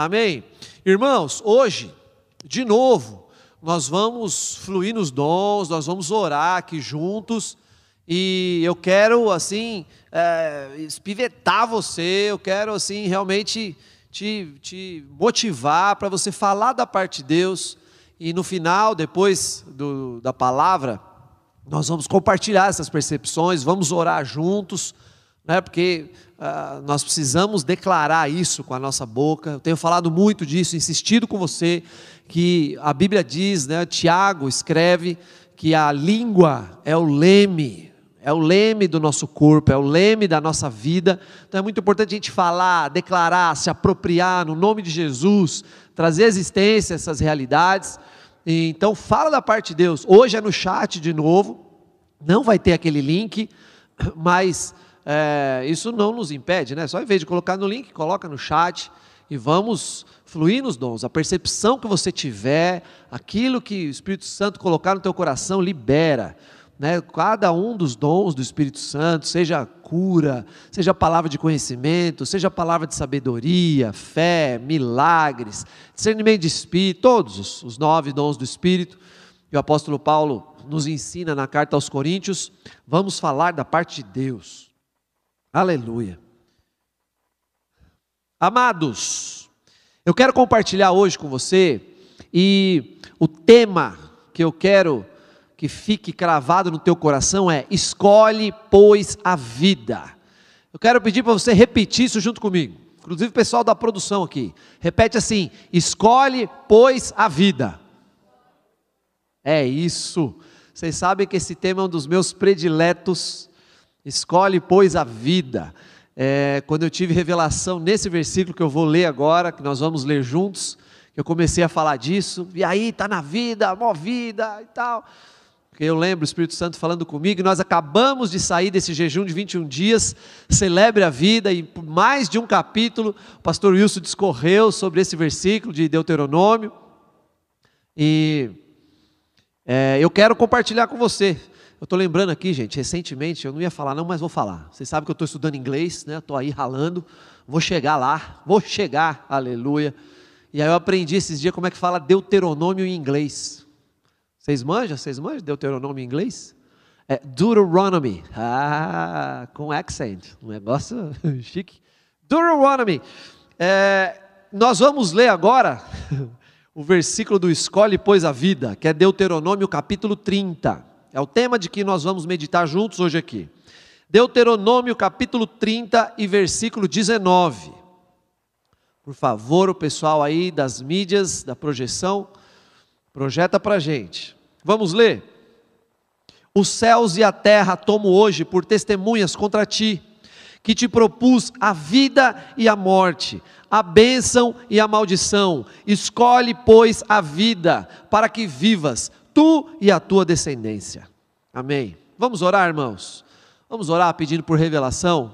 Amém? Irmãos, hoje, de novo, nós vamos fluir nos dons, nós vamos orar aqui juntos, e eu quero, assim, é, espivetar você, eu quero, assim, realmente te, te motivar para você falar da parte de Deus, e no final, depois do, da palavra, nós vamos compartilhar essas percepções, vamos orar juntos, né, porque uh, nós precisamos declarar isso com a nossa boca. Eu tenho falado muito disso, insistido com você, que a Bíblia diz, né, Tiago escreve que a língua é o leme, é o leme do nosso corpo, é o leme da nossa vida. Então é muito importante a gente falar, declarar, se apropriar no nome de Jesus, trazer existência essas realidades. Então fala da parte de Deus. Hoje é no chat de novo, não vai ter aquele link, mas é, isso não nos impede, né? Só em vez de colocar no link, coloca no chat e vamos fluir nos dons. A percepção que você tiver, aquilo que o Espírito Santo colocar no teu coração, libera. Né? Cada um dos dons do Espírito Santo, seja cura, seja palavra de conhecimento, seja palavra de sabedoria, fé, milagres, discernimento de Espírito, todos os, os nove dons do Espírito. E o apóstolo Paulo nos ensina na carta aos Coríntios, vamos falar da parte de Deus. Aleluia. Amados, eu quero compartilhar hoje com você e o tema que eu quero que fique cravado no teu coração é: escolhe, pois, a vida. Eu quero pedir para você repetir isso junto comigo. Inclusive o pessoal da produção aqui. Repete assim: escolhe, pois, a vida. É isso. Vocês sabem que esse tema é um dos meus prediletos Escolhe, pois, a vida. É, quando eu tive revelação nesse versículo que eu vou ler agora, que nós vamos ler juntos, eu comecei a falar disso, e aí está na vida, mó vida e tal. Porque eu lembro o Espírito Santo falando comigo, e nós acabamos de sair desse jejum de 21 dias, celebre a vida, e por mais de um capítulo, o pastor Wilson discorreu sobre esse versículo de Deuteronômio, e é, eu quero compartilhar com você. Eu estou lembrando aqui, gente, recentemente, eu não ia falar não, mas vou falar. Vocês sabem que eu estou estudando inglês, né? Estou aí ralando, vou chegar lá, vou chegar, aleluia. E aí eu aprendi esses dias como é que fala Deuteronômio em inglês. Vocês manjam? Vocês manjam Deuteronômio em inglês? É Deuteronomy. Ah, com accent. Um negócio chique. Deuteronomy. É, nós vamos ler agora o versículo do Escolhe, pois a vida, que é Deuteronômio capítulo 30. É o tema de que nós vamos meditar juntos hoje aqui. Deuteronômio capítulo 30 e versículo 19. Por favor, o pessoal aí das mídias, da projeção, projeta para gente. Vamos ler? Os céus e a terra tomo hoje por testemunhas contra ti, que te propus a vida e a morte, a bênção e a maldição. Escolhe, pois, a vida, para que vivas, tu e a tua descendência. Amém. Vamos orar, irmãos? Vamos orar pedindo por revelação?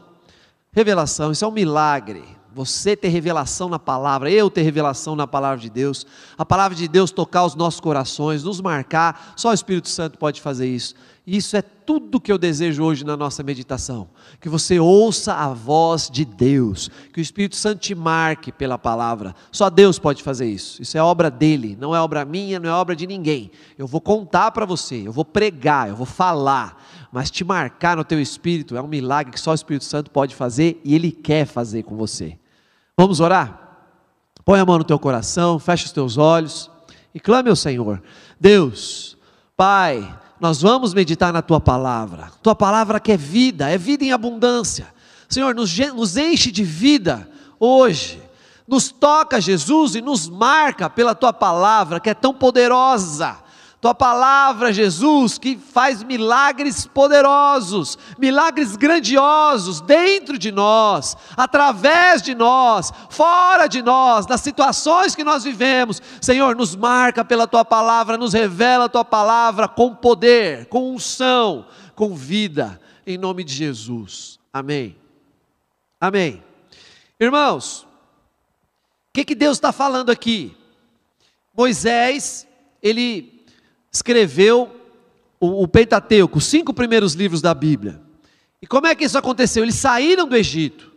Revelação, isso é um milagre. Você ter revelação na palavra, eu ter revelação na palavra de Deus, a palavra de Deus tocar os nossos corações, nos marcar, só o Espírito Santo pode fazer isso. Isso é tudo que eu desejo hoje na nossa meditação. Que você ouça a voz de Deus, que o Espírito Santo te marque pela palavra. Só Deus pode fazer isso. Isso é obra dele, não é obra minha, não é obra de ninguém. Eu vou contar para você, eu vou pregar, eu vou falar, mas te marcar no teu espírito é um milagre que só o Espírito Santo pode fazer e ele quer fazer com você. Vamos orar? Põe a mão no teu coração, fecha os teus olhos e clame ao Senhor. Deus, Pai, nós vamos meditar na tua palavra. Tua palavra que é vida, é vida em abundância. Senhor, nos, nos enche de vida hoje. Nos toca, Jesus, e nos marca pela tua palavra que é tão poderosa tua palavra, Jesus, que faz milagres poderosos, milagres grandiosos dentro de nós, através de nós, fora de nós, nas situações que nós vivemos. Senhor, nos marca pela tua palavra, nos revela a tua palavra com poder, com unção, com vida, em nome de Jesus. Amém. Amém. Irmãos, o que, que Deus está falando aqui? Moisés, ele escreveu o, o Pentateuco, os cinco primeiros livros da Bíblia. E como é que isso aconteceu? Eles saíram do Egito.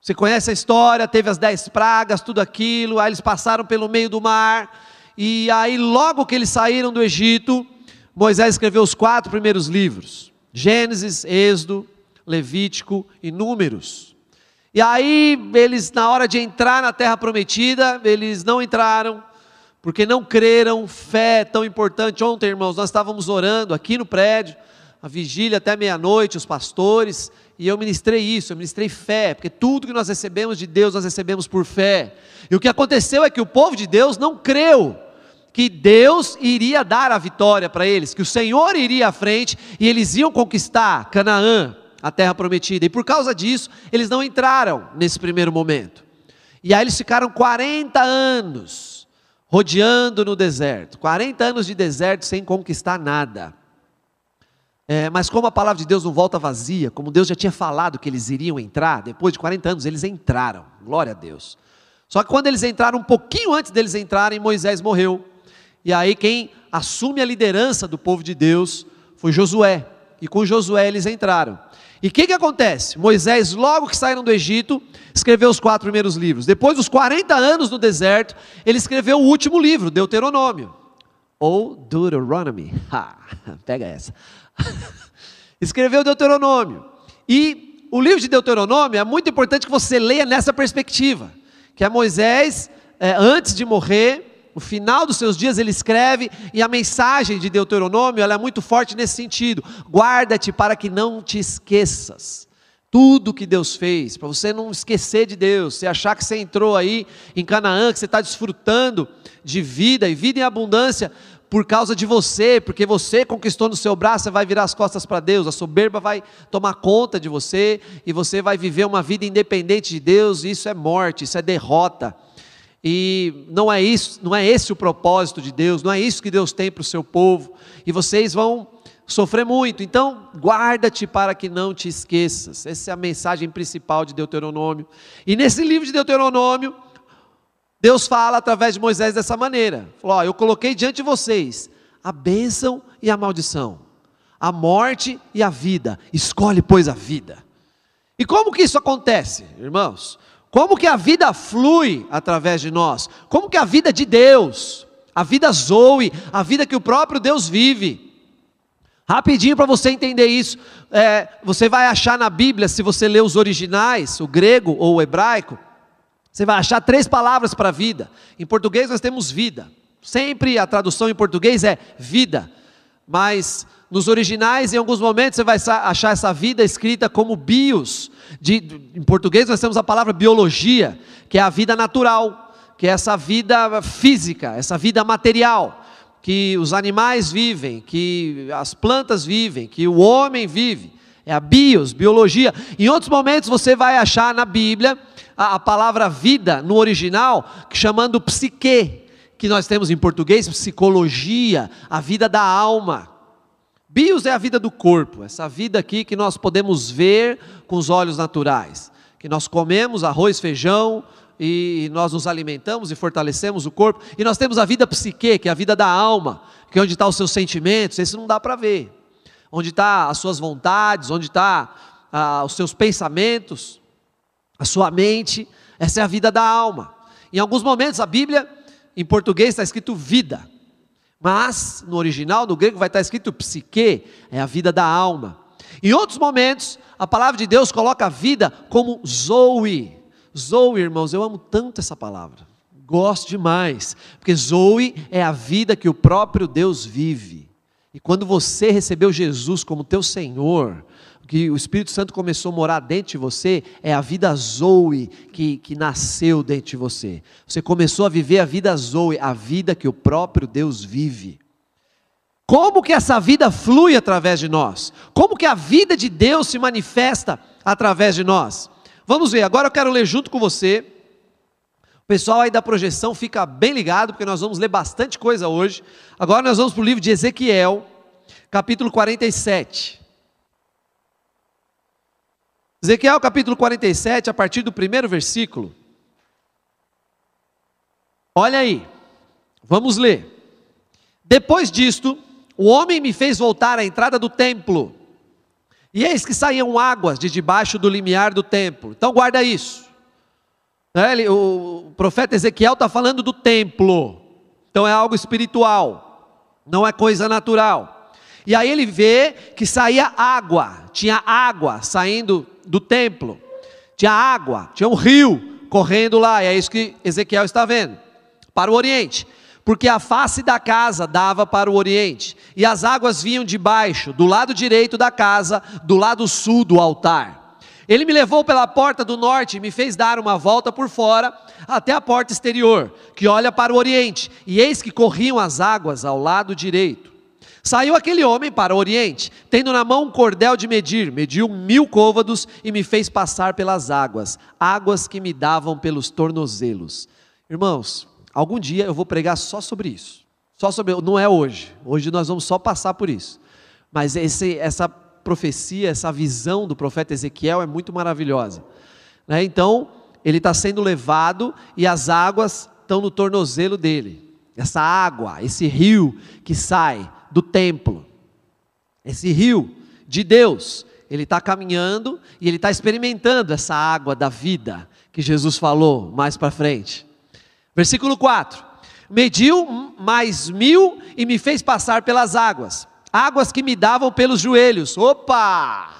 Você conhece a história, teve as dez pragas, tudo aquilo, aí eles passaram pelo meio do mar, e aí logo que eles saíram do Egito, Moisés escreveu os quatro primeiros livros: Gênesis, Êxodo, Levítico e Números. E aí eles, na hora de entrar na terra prometida, eles não entraram, porque não creram, fé tão importante. Ontem, irmãos, nós estávamos orando aqui no prédio, a vigília até meia-noite, os pastores, e eu ministrei isso, eu ministrei fé, porque tudo que nós recebemos de Deus, nós recebemos por fé. E o que aconteceu é que o povo de Deus não creu que Deus iria dar a vitória para eles, que o Senhor iria à frente e eles iam conquistar Canaã, a terra prometida. E por causa disso, eles não entraram nesse primeiro momento. E aí eles ficaram 40 anos rodeando no deserto 40 anos de deserto sem conquistar nada. É, mas como a palavra de Deus não volta vazia, como Deus já tinha falado que eles iriam entrar, depois de 40 anos eles entraram, glória a Deus. Só que quando eles entraram, um pouquinho antes deles entrarem, Moisés morreu. E aí quem assume a liderança do povo de Deus foi Josué. E com Josué eles entraram. E o que, que acontece? Moisés, logo que saíram do Egito, escreveu os quatro primeiros livros. Depois dos 40 anos no deserto, ele escreveu o último livro, Deuteronômio. Ou Deuteronomy. Ha, pega essa. escreveu Deuteronômio. E o livro de Deuteronômio é muito importante que você leia nessa perspectiva. Que é Moisés, é, antes de morrer, no final dos seus dias ele escreve, e a mensagem de Deuteronômio ela é muito forte nesse sentido: guarda-te para que não te esqueças. Tudo que Deus fez, para você não esquecer de Deus, você achar que você entrou aí em Canaã, que você está desfrutando de vida e vida em abundância por causa de você, porque você conquistou no seu braço, você vai virar as costas para Deus, a soberba vai tomar conta de você e você vai viver uma vida independente de Deus, isso é morte, isso é derrota. E não é isso, não é esse o propósito de Deus, não é isso que Deus tem para o seu povo. E vocês vão sofrer muito. Então, guarda-te para que não te esqueças. Essa é a mensagem principal de Deuteronômio. E nesse livro de Deuteronômio, Deus fala através de Moisés dessa maneira: eu coloquei diante de vocês a bênção e a maldição, a morte e a vida. Escolhe, pois, a vida. E como que isso acontece, irmãos? Como que a vida flui através de nós? Como que a vida de Deus, a vida Zoe, a vida que o próprio Deus vive. Rapidinho para você entender isso, é, você vai achar na Bíblia, se você ler os originais, o grego ou o hebraico, você vai achar três palavras para vida. Em português nós temos vida. Sempre a tradução em português é vida, mas nos originais, em alguns momentos, você vai achar essa vida escrita como bios. De, em português, nós temos a palavra biologia, que é a vida natural, que é essa vida física, essa vida material, que os animais vivem, que as plantas vivem, que o homem vive. É a bios, biologia. Em outros momentos, você vai achar na Bíblia a, a palavra vida, no original, chamando psique, que nós temos em português, psicologia, a vida da alma. Bios é a vida do corpo, essa vida aqui que nós podemos ver com os olhos naturais, que nós comemos arroz, feijão e nós nos alimentamos e fortalecemos o corpo. E nós temos a vida psique, que é a vida da alma, que é onde estão os seus sentimentos, esse não dá para ver. Onde estão tá as suas vontades, onde estão ah, os seus pensamentos, a sua mente, essa é a vida da alma. Em alguns momentos a Bíblia, em português, está escrito vida. Mas no original, no grego, vai estar escrito psique, é a vida da alma. Em outros momentos, a palavra de Deus coloca a vida como Zoe. Zoe, irmãos, eu amo tanto essa palavra. Gosto demais, porque Zoe é a vida que o próprio Deus vive. E quando você recebeu Jesus como teu Senhor, que o Espírito Santo começou a morar dentro de você é a vida Zoe que, que nasceu dentro de você. Você começou a viver a vida Zoe, a vida que o próprio Deus vive. Como que essa vida flui através de nós? Como que a vida de Deus se manifesta através de nós? Vamos ver, agora eu quero ler junto com você. O pessoal aí da projeção fica bem ligado, porque nós vamos ler bastante coisa hoje. Agora nós vamos para o livro de Ezequiel, capítulo 47. Ezequiel capítulo 47, a partir do primeiro versículo. Olha aí, vamos ler. Depois disto, o homem me fez voltar à entrada do templo, e eis que saíam águas de debaixo do limiar do templo. Então guarda isso. Né, o profeta Ezequiel está falando do templo, então é algo espiritual, não é coisa natural. E aí ele vê que saía água, tinha água saindo do templo, tinha água, tinha um rio correndo lá, e é isso que Ezequiel está vendo, para o oriente porque a face da casa dava para o oriente, e as águas vinham de baixo, do lado direito da casa, do lado sul do altar. Ele me levou pela porta do norte e me fez dar uma volta por fora até a porta exterior, que olha para o oriente, e eis que corriam as águas ao lado direito. Saiu aquele homem para o oriente, tendo na mão um cordel de medir, mediu mil côvados e me fez passar pelas águas, águas que me davam pelos tornozelos. Irmãos, Algum dia eu vou pregar só sobre isso. Só sobre, não é hoje. Hoje nós vamos só passar por isso. Mas esse, essa profecia, essa visão do profeta Ezequiel é muito maravilhosa. Né? Então, ele está sendo levado e as águas estão no tornozelo dele. Essa água, esse rio que sai do templo, esse rio de Deus, ele está caminhando e ele está experimentando essa água da vida que Jesus falou mais para frente. Versículo 4: Mediu mais mil e me fez passar pelas águas, águas que me davam pelos joelhos. Opa!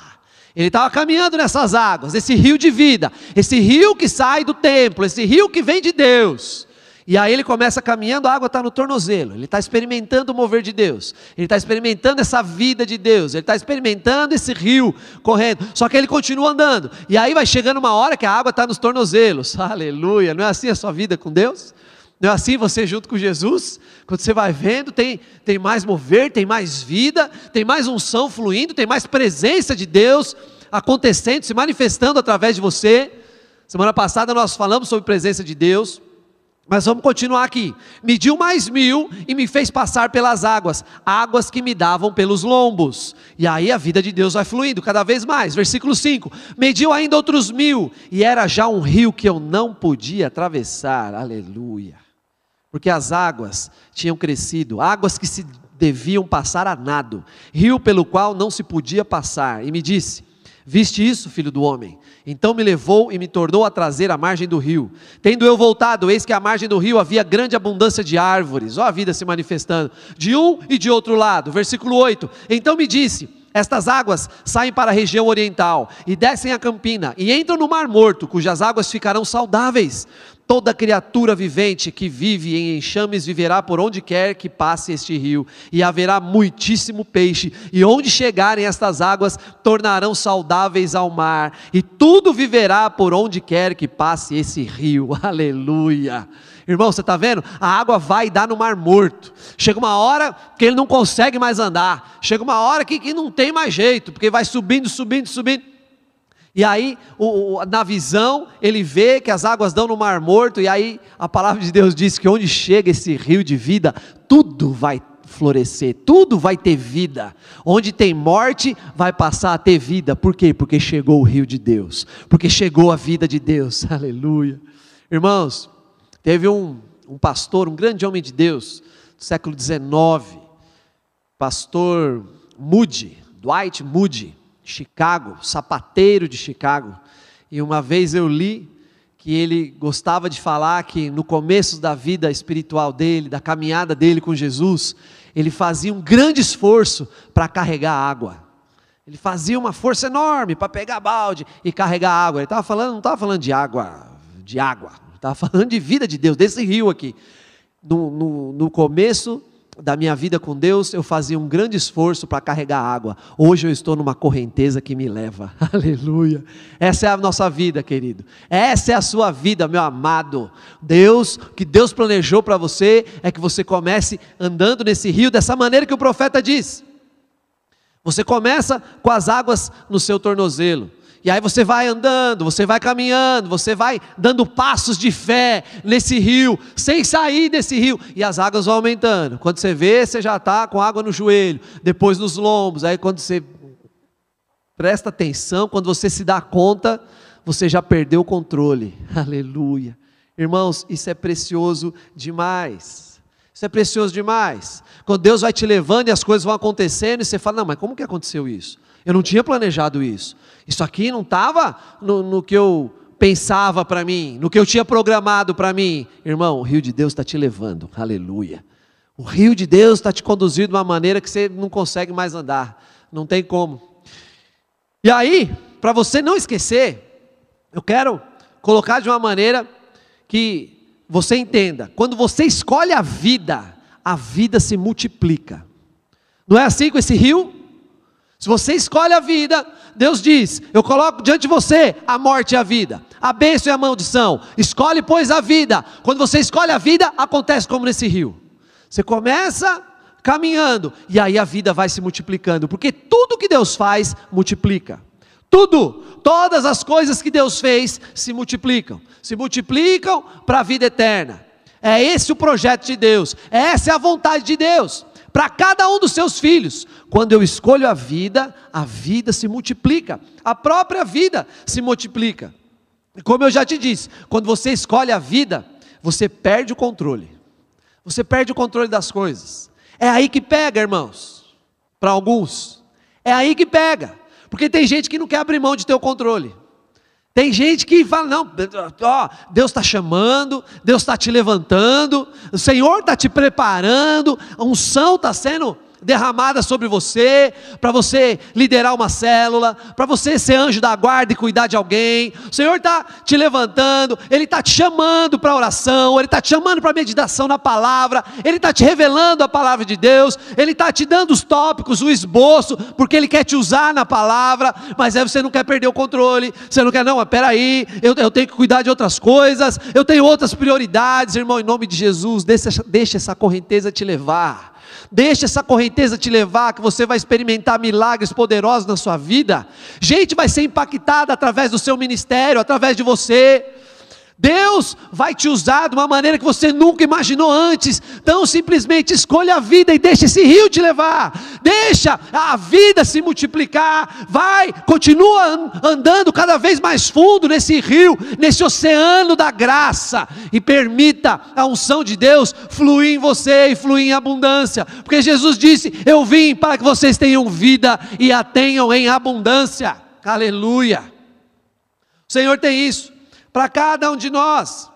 Ele estava caminhando nessas águas, esse rio de vida, esse rio que sai do templo, esse rio que vem de Deus. E aí ele começa caminhando, a água está no tornozelo, ele está experimentando o mover de Deus, ele está experimentando essa vida de Deus, ele está experimentando esse rio correndo, só que ele continua andando, e aí vai chegando uma hora que a água está nos tornozelos, aleluia, não é assim a sua vida com Deus? Não é assim você junto com Jesus? Quando você vai vendo, tem, tem mais mover, tem mais vida, tem mais unção fluindo, tem mais presença de Deus acontecendo, se manifestando através de você. Semana passada nós falamos sobre presença de Deus. Mas vamos continuar aqui. Mediu mais mil e me fez passar pelas águas, águas que me davam pelos lombos. E aí a vida de Deus vai fluindo cada vez mais. Versículo 5: Mediu ainda outros mil, e era já um rio que eu não podia atravessar. Aleluia. Porque as águas tinham crescido, águas que se deviam passar a nado, rio pelo qual não se podia passar. E me disse: Viste isso, filho do homem? Então me levou e me tornou a trazer à margem do rio. Tendo eu voltado, eis que à margem do rio havia grande abundância de árvores, ó a vida se manifestando, de um e de outro lado. Versículo 8: Então me disse: estas águas saem para a região oriental e descem a campina e entram no Mar Morto, cujas águas ficarão saudáveis. Toda criatura vivente que vive em enxames viverá por onde quer que passe este rio, e haverá muitíssimo peixe, e onde chegarem estas águas, tornarão saudáveis ao mar, e tudo viverá por onde quer que passe esse rio. Aleluia. Irmão, você está vendo? A água vai dar no mar morto. Chega uma hora que ele não consegue mais andar. Chega uma hora que, que não tem mais jeito, porque vai subindo, subindo, subindo. E aí, o, o, na visão, ele vê que as águas dão no mar morto, e aí a palavra de Deus diz que onde chega esse rio de vida, tudo vai florescer, tudo vai ter vida. Onde tem morte, vai passar a ter vida. Por quê? Porque chegou o rio de Deus, porque chegou a vida de Deus. Aleluia. Irmãos, teve um, um pastor, um grande homem de Deus, do século XIX, pastor Moody, Dwight Moody Chicago, sapateiro de Chicago. E uma vez eu li que ele gostava de falar que no começo da vida espiritual dele, da caminhada dele com Jesus, ele fazia um grande esforço para carregar água. Ele fazia uma força enorme para pegar balde e carregar água. Ele estava falando, não estava falando de água, de água, estava falando de vida de Deus, desse rio aqui. No, no, no começo da minha vida com Deus, eu fazia um grande esforço para carregar água. Hoje eu estou numa correnteza que me leva. Aleluia. Essa é a nossa vida, querido. Essa é a sua vida, meu amado. Deus, que Deus planejou para você é que você comece andando nesse rio dessa maneira que o profeta diz. Você começa com as águas no seu tornozelo. E aí você vai andando, você vai caminhando, você vai dando passos de fé nesse rio, sem sair desse rio, e as águas vão aumentando. Quando você vê, você já está com água no joelho, depois nos lombos. Aí quando você presta atenção, quando você se dá conta, você já perdeu o controle. Aleluia. Irmãos, isso é precioso demais. Isso é precioso demais. Quando Deus vai te levando e as coisas vão acontecendo, e você fala: Não, mas como que aconteceu isso? Eu não tinha planejado isso. Isso aqui não estava no, no, que eu pensava para mim, no que eu tinha programado para mim. Irmão, o rio de Deus está te levando, aleluia. O rio de Deus está te conduzindo de uma maneira que você não consegue mais andar, não tem como. E aí, para você não esquecer, eu quero colocar de uma maneira que você entenda: quando você escolhe a vida, a vida se multiplica. Não é assim com esse rio? Se você escolhe a vida, Deus diz: Eu coloco diante de você a morte e a vida, a bênção e a maldição. Escolhe, pois, a vida. Quando você escolhe a vida, acontece como nesse rio. Você começa caminhando, e aí a vida vai se multiplicando, porque tudo que Deus faz multiplica. Tudo, todas as coisas que Deus fez se multiplicam, se multiplicam para a vida eterna. É esse o projeto de Deus, essa é a vontade de Deus para cada um dos seus filhos. Quando eu escolho a vida, a vida se multiplica, a própria vida se multiplica. E como eu já te disse, quando você escolhe a vida, você perde o controle. Você perde o controle das coisas. É aí que pega, irmãos. Para alguns, é aí que pega. Porque tem gente que não quer abrir mão de ter o controle. Tem gente que fala: não, ó, Deus está chamando, Deus está te levantando, o Senhor está te preparando, a unção está sendo derramada sobre você, para você liderar uma célula, para você ser anjo da guarda e cuidar de alguém. O Senhor está te levantando, Ele está te chamando para oração, Ele está te chamando para meditação na palavra, Ele está te revelando a palavra de Deus, Ele está te dando os tópicos, o esboço, porque Ele quer te usar na palavra, mas aí você não quer perder o controle, você não quer, não, peraí, eu, eu tenho que cuidar de outras coisas, eu tenho outras prioridades, irmão, em nome de Jesus, deixa, deixa essa correnteza te levar. Deixe essa correnteza te levar, que você vai experimentar milagres poderosos na sua vida. Gente vai ser impactada através do seu ministério, através de você. Deus vai te usar de uma maneira que você nunca imaginou antes. Então simplesmente escolha a vida e deixe esse rio te levar. Deixa a vida se multiplicar. Vai, continua andando cada vez mais fundo nesse rio, nesse oceano da graça e permita a unção de Deus fluir em você e fluir em abundância. Porque Jesus disse: "Eu vim para que vocês tenham vida e a tenham em abundância". Aleluia. O Senhor tem isso para cada um de nós.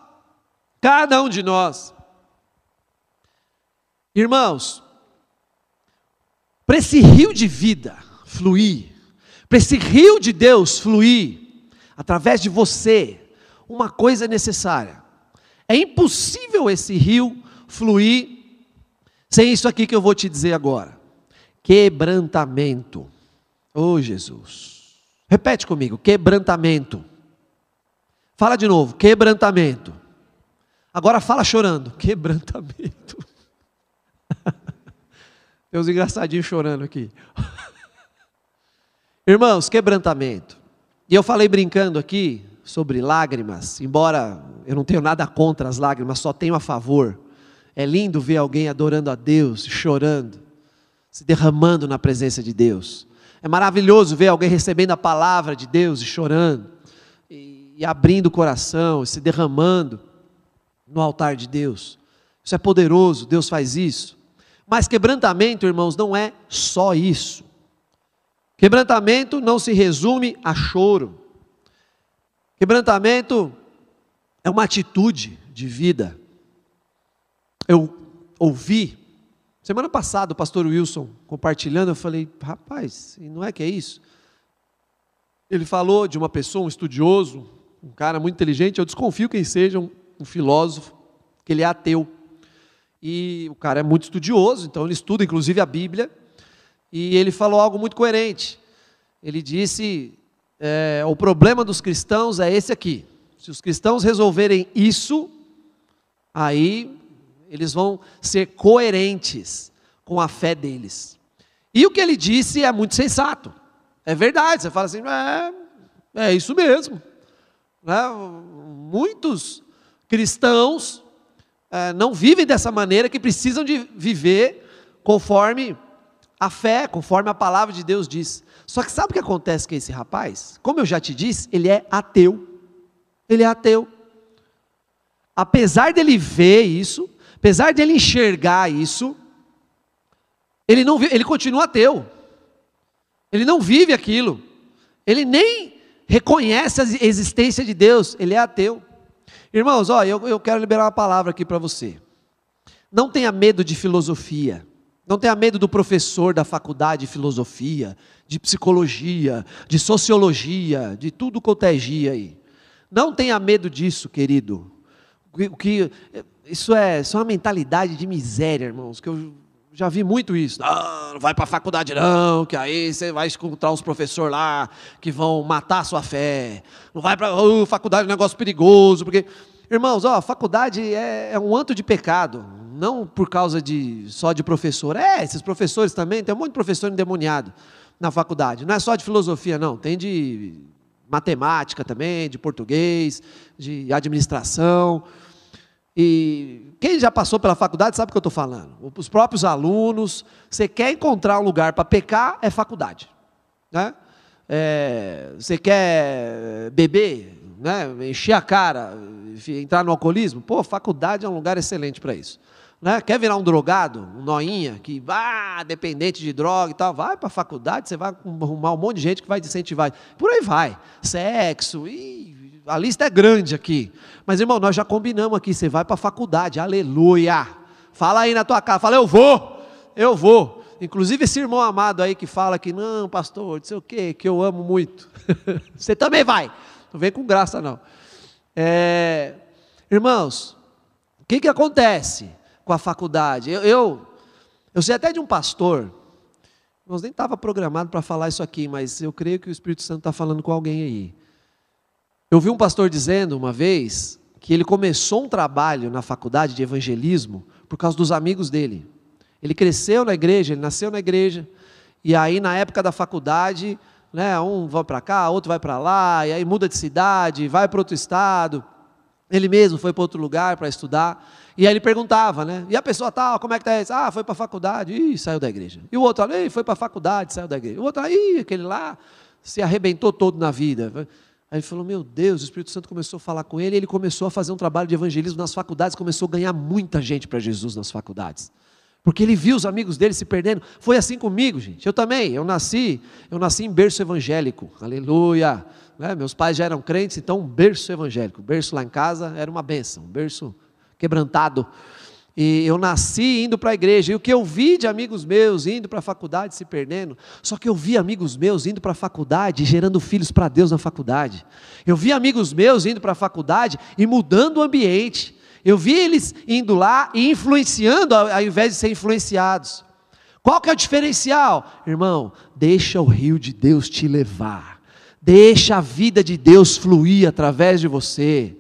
Cada um de nós. Irmãos, para esse rio de vida fluir, para esse rio de Deus fluir, através de você, uma coisa é necessária. É impossível esse rio fluir sem isso aqui que eu vou te dizer agora: quebrantamento. Oh Jesus. Repete comigo: quebrantamento. Fala de novo, quebrantamento. Agora fala chorando, quebrantamento. Tem uns engraçadinhos chorando aqui. Irmãos, quebrantamento. E eu falei brincando aqui sobre lágrimas, embora eu não tenho nada contra as lágrimas, só tenho a favor. É lindo ver alguém adorando a Deus, chorando, se derramando na presença de Deus. É maravilhoso ver alguém recebendo a palavra de Deus e chorando e abrindo o coração, se derramando no altar de Deus. Isso é poderoso, Deus faz isso. Mas quebrantamento, irmãos, não é só isso. Quebrantamento não se resume a choro. Quebrantamento é uma atitude de vida. Eu ouvi, semana passada, o pastor Wilson compartilhando, eu falei, rapaz, não é que é isso? Ele falou de uma pessoa, um estudioso, um cara muito inteligente, eu desconfio quem seja um, um filósofo, que ele é ateu. E o cara é muito estudioso, então ele estuda inclusive a Bíblia, e ele falou algo muito coerente. Ele disse: é, o problema dos cristãos é esse aqui. Se os cristãos resolverem isso, aí eles vão ser coerentes com a fé deles. E o que ele disse é muito sensato. É verdade. Você fala assim, é, é isso mesmo. Né? Muitos cristãos é, não vivem dessa maneira, que precisam de viver conforme a fé, conforme a palavra de Deus diz. Só que sabe o que acontece com esse rapaz? Como eu já te disse, ele é ateu. Ele é ateu. Apesar dele ver isso, apesar dele enxergar isso, ele não ele continua ateu. Ele não vive aquilo. Ele nem reconhece a existência de Deus, ele é ateu. Irmãos, ó, eu, eu quero liberar uma palavra aqui para você. Não tenha medo de filosofia. Não tenha medo do professor da faculdade de filosofia, de psicologia, de sociologia, de tudo quanto é aí. Não tenha medo disso, querido. O que, isso, é, isso é uma mentalidade de miséria, irmãos, que eu já vi muito isso. Não, não vai para a faculdade não, que aí você vai encontrar uns professores lá que vão matar a sua fé. Não vai para oh, faculdade é um negócio perigoso, porque irmãos, ó, faculdade é, é, um anto de pecado, não por causa de só de professor. É, esses professores também, tem um monte de professor endemoniado na faculdade. Não é só de filosofia não, tem de matemática também, de português, de administração. E quem já passou pela faculdade sabe o que eu estou falando. Os próprios alunos, você quer encontrar um lugar para pecar, é faculdade. Né? É, você quer beber, né? encher a cara, entrar no alcoolismo? Pô, faculdade é um lugar excelente para isso. Né? Quer virar um drogado, um noinha, que ah, dependente de droga e tal, vai para a faculdade, você vai arrumar um monte de gente que vai te incentivar. Por aí vai. Sexo, e a lista é grande aqui. Mas, irmão, nós já combinamos aqui, você vai para a faculdade, aleluia. Fala aí na tua casa, fala, eu vou, eu vou. Inclusive esse irmão amado aí que fala que, não, pastor, não sei o quê, que eu amo muito. você também vai. Não vem com graça, não. É, irmãos, o que, que acontece com a faculdade? Eu, eu, eu sei até de um pastor, nós nem estava programado para falar isso aqui, mas eu creio que o Espírito Santo está falando com alguém aí. Eu vi um pastor dizendo uma vez que ele começou um trabalho na faculdade de evangelismo por causa dos amigos dele. Ele cresceu na igreja, ele nasceu na igreja, e aí na época da faculdade, né, um vai para cá, outro vai para lá, e aí muda de cidade, vai para outro estado. Ele mesmo foi para outro lugar para estudar. E aí ele perguntava, né? E a pessoa tal, como é que isso? Ah, foi para a faculdade, e saiu da igreja. E o outro ali, foi para a faculdade, saiu da igreja. O outro aí, aquele lá, se arrebentou todo na vida. Aí ele falou: Meu Deus, o Espírito Santo começou a falar com ele, e ele começou a fazer um trabalho de evangelismo nas faculdades, começou a ganhar muita gente para Jesus nas faculdades. Porque ele viu os amigos dele se perdendo. Foi assim comigo, gente. Eu também, eu nasci, eu nasci em berço evangélico. Aleluia. Né? Meus pais já eram crentes, então um berço evangélico. berço lá em casa era uma benção, um berço quebrantado. E eu nasci indo para a igreja, e o que eu vi de amigos meus indo para a faculdade se perdendo, só que eu vi amigos meus indo para a faculdade gerando filhos para Deus na faculdade. Eu vi amigos meus indo para a faculdade e mudando o ambiente. Eu vi eles indo lá e influenciando ao invés de ser influenciados. Qual que é o diferencial? Irmão, deixa o rio de Deus te levar. Deixa a vida de Deus fluir através de você.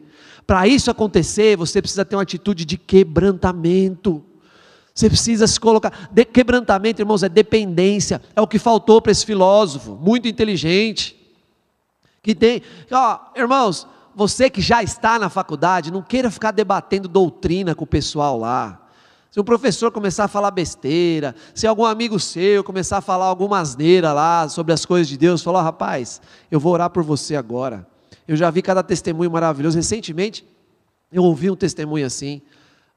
Para isso acontecer, você precisa ter uma atitude de quebrantamento. Você precisa se colocar. De, quebrantamento, irmãos, é dependência. É o que faltou para esse filósofo, muito inteligente. Que tem. Ó, irmãos, você que já está na faculdade, não queira ficar debatendo doutrina com o pessoal lá. Se um professor começar a falar besteira, se algum amigo seu começar a falar alguma asneira lá sobre as coisas de Deus, falar, oh, rapaz, eu vou orar por você agora. Eu já vi cada testemunho maravilhoso. Recentemente, eu ouvi um testemunho assim.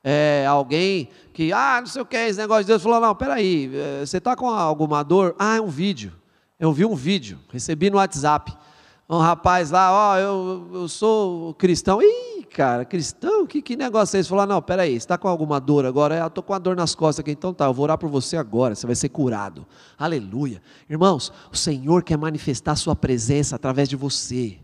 É, alguém que, ah, não sei o que, esse negócio de Deus, falou: não, peraí, é, você está com alguma dor? Ah, é um vídeo. Eu vi um vídeo, recebi no WhatsApp. Um rapaz lá, ó, oh, eu, eu sou cristão. Ih, cara, cristão? Que, que negócio é esse? Falou: não, peraí, você está com alguma dor agora? É, eu estou com uma dor nas costas aqui, então tá, eu vou orar por você agora, você vai ser curado. Aleluia. Irmãos, o Senhor quer manifestar a sua presença através de você.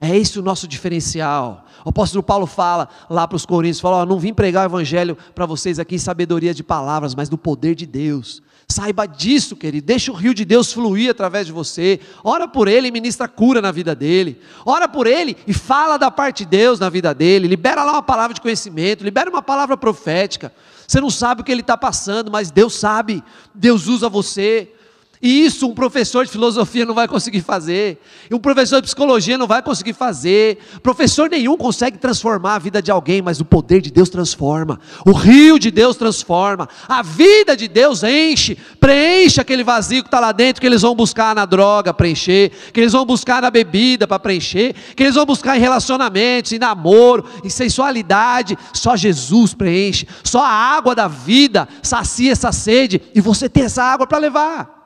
É esse o nosso diferencial. O apóstolo Paulo fala lá para os Coríntios, fala, não vim pregar o evangelho para vocês aqui em sabedoria de palavras, mas do poder de Deus. Saiba disso, querido. Deixa o rio de Deus fluir através de você. Ora por ele e ministra cura na vida dele. Ora por ele e fala da parte de Deus na vida dele. Libera lá uma palavra de conhecimento, libera uma palavra profética. Você não sabe o que ele está passando, mas Deus sabe. Deus usa você. E isso um professor de filosofia não vai conseguir fazer, e um professor de psicologia não vai conseguir fazer. Professor nenhum consegue transformar a vida de alguém, mas o poder de Deus transforma, o rio de Deus transforma, a vida de Deus enche, preenche aquele vazio que está lá dentro, que eles vão buscar na droga preencher, que eles vão buscar na bebida para preencher, que eles vão buscar em relacionamentos, em namoro, em sensualidade. Só Jesus preenche, só a água da vida sacia essa sede, e você tem essa água para levar.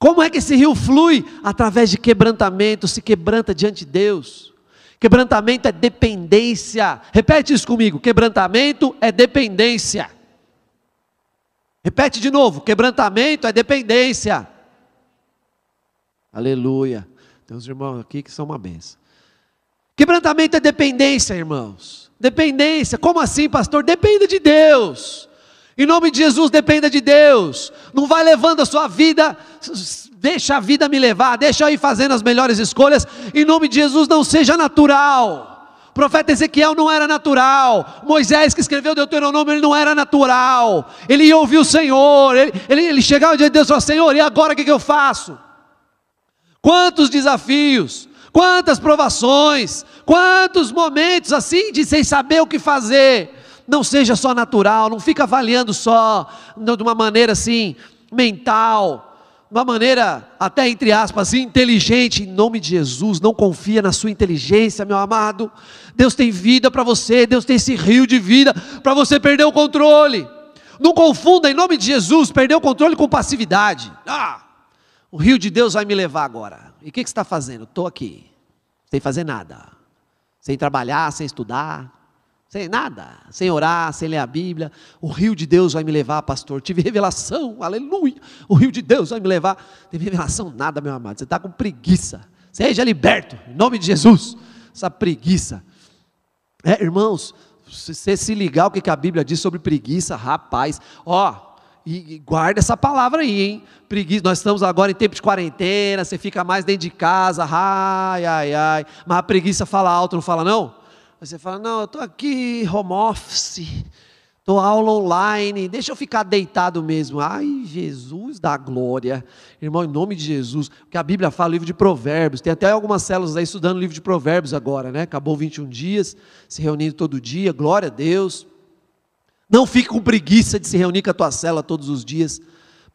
Como é que esse rio flui? Através de quebrantamento, se quebranta diante de Deus. Quebrantamento é dependência. Repete isso comigo: quebrantamento é dependência. Repete de novo: quebrantamento é dependência. Aleluia. Tem uns irmãos aqui que são uma benção. Quebrantamento é dependência, irmãos. Dependência. Como assim, pastor? Dependa de Deus. Em nome de Jesus, dependa de Deus. Não vai levando a sua vida, deixa a vida me levar, deixa eu ir fazendo as melhores escolhas. Em nome de Jesus, não seja natural. O profeta Ezequiel não era natural. Moisés, que escreveu Deuteronômio, ele não era natural. Ele ia ouvir o Senhor. Ele, ele, ele chegava diante de Deus e falava: Senhor, e agora o que, que eu faço? Quantos desafios, quantas provações, quantos momentos assim de sem saber o que fazer. Não seja só natural, não fica avaliando só de uma maneira assim mental, de uma maneira até entre aspas inteligente, em nome de Jesus, não confia na sua inteligência, meu amado. Deus tem vida para você, Deus tem esse rio de vida para você perder o controle. Não confunda em nome de Jesus perder o controle com passividade. Ah, o rio de Deus vai me levar agora. E o que, que você está fazendo? Estou aqui, sem fazer nada, sem trabalhar, sem estudar, sem nada, sem orar, sem ler a Bíblia. O rio de Deus vai me levar, pastor. Tive revelação, aleluia. O rio de Deus vai me levar. Teve revelação nada, meu amado. Você está com preguiça. Seja liberto, em nome de Jesus. Essa preguiça. É, irmãos, se você se ligar o que a Bíblia diz sobre preguiça, rapaz, ó, e, guarda essa palavra aí, hein? Preguiça. Nós estamos agora em tempo de quarentena, você fica mais dentro de casa, ai, ai, ai. Mas a preguiça fala alto, não fala não? Você fala, não, eu estou aqui home office, estou aula online, deixa eu ficar deitado mesmo. Ai, Jesus da glória. Irmão, em nome de Jesus, que a Bíblia fala, livro de provérbios, tem até algumas células aí estudando livro de provérbios agora, né? Acabou 21 dias, se reunindo todo dia, glória a Deus. Não fique com preguiça de se reunir com a tua cela todos os dias.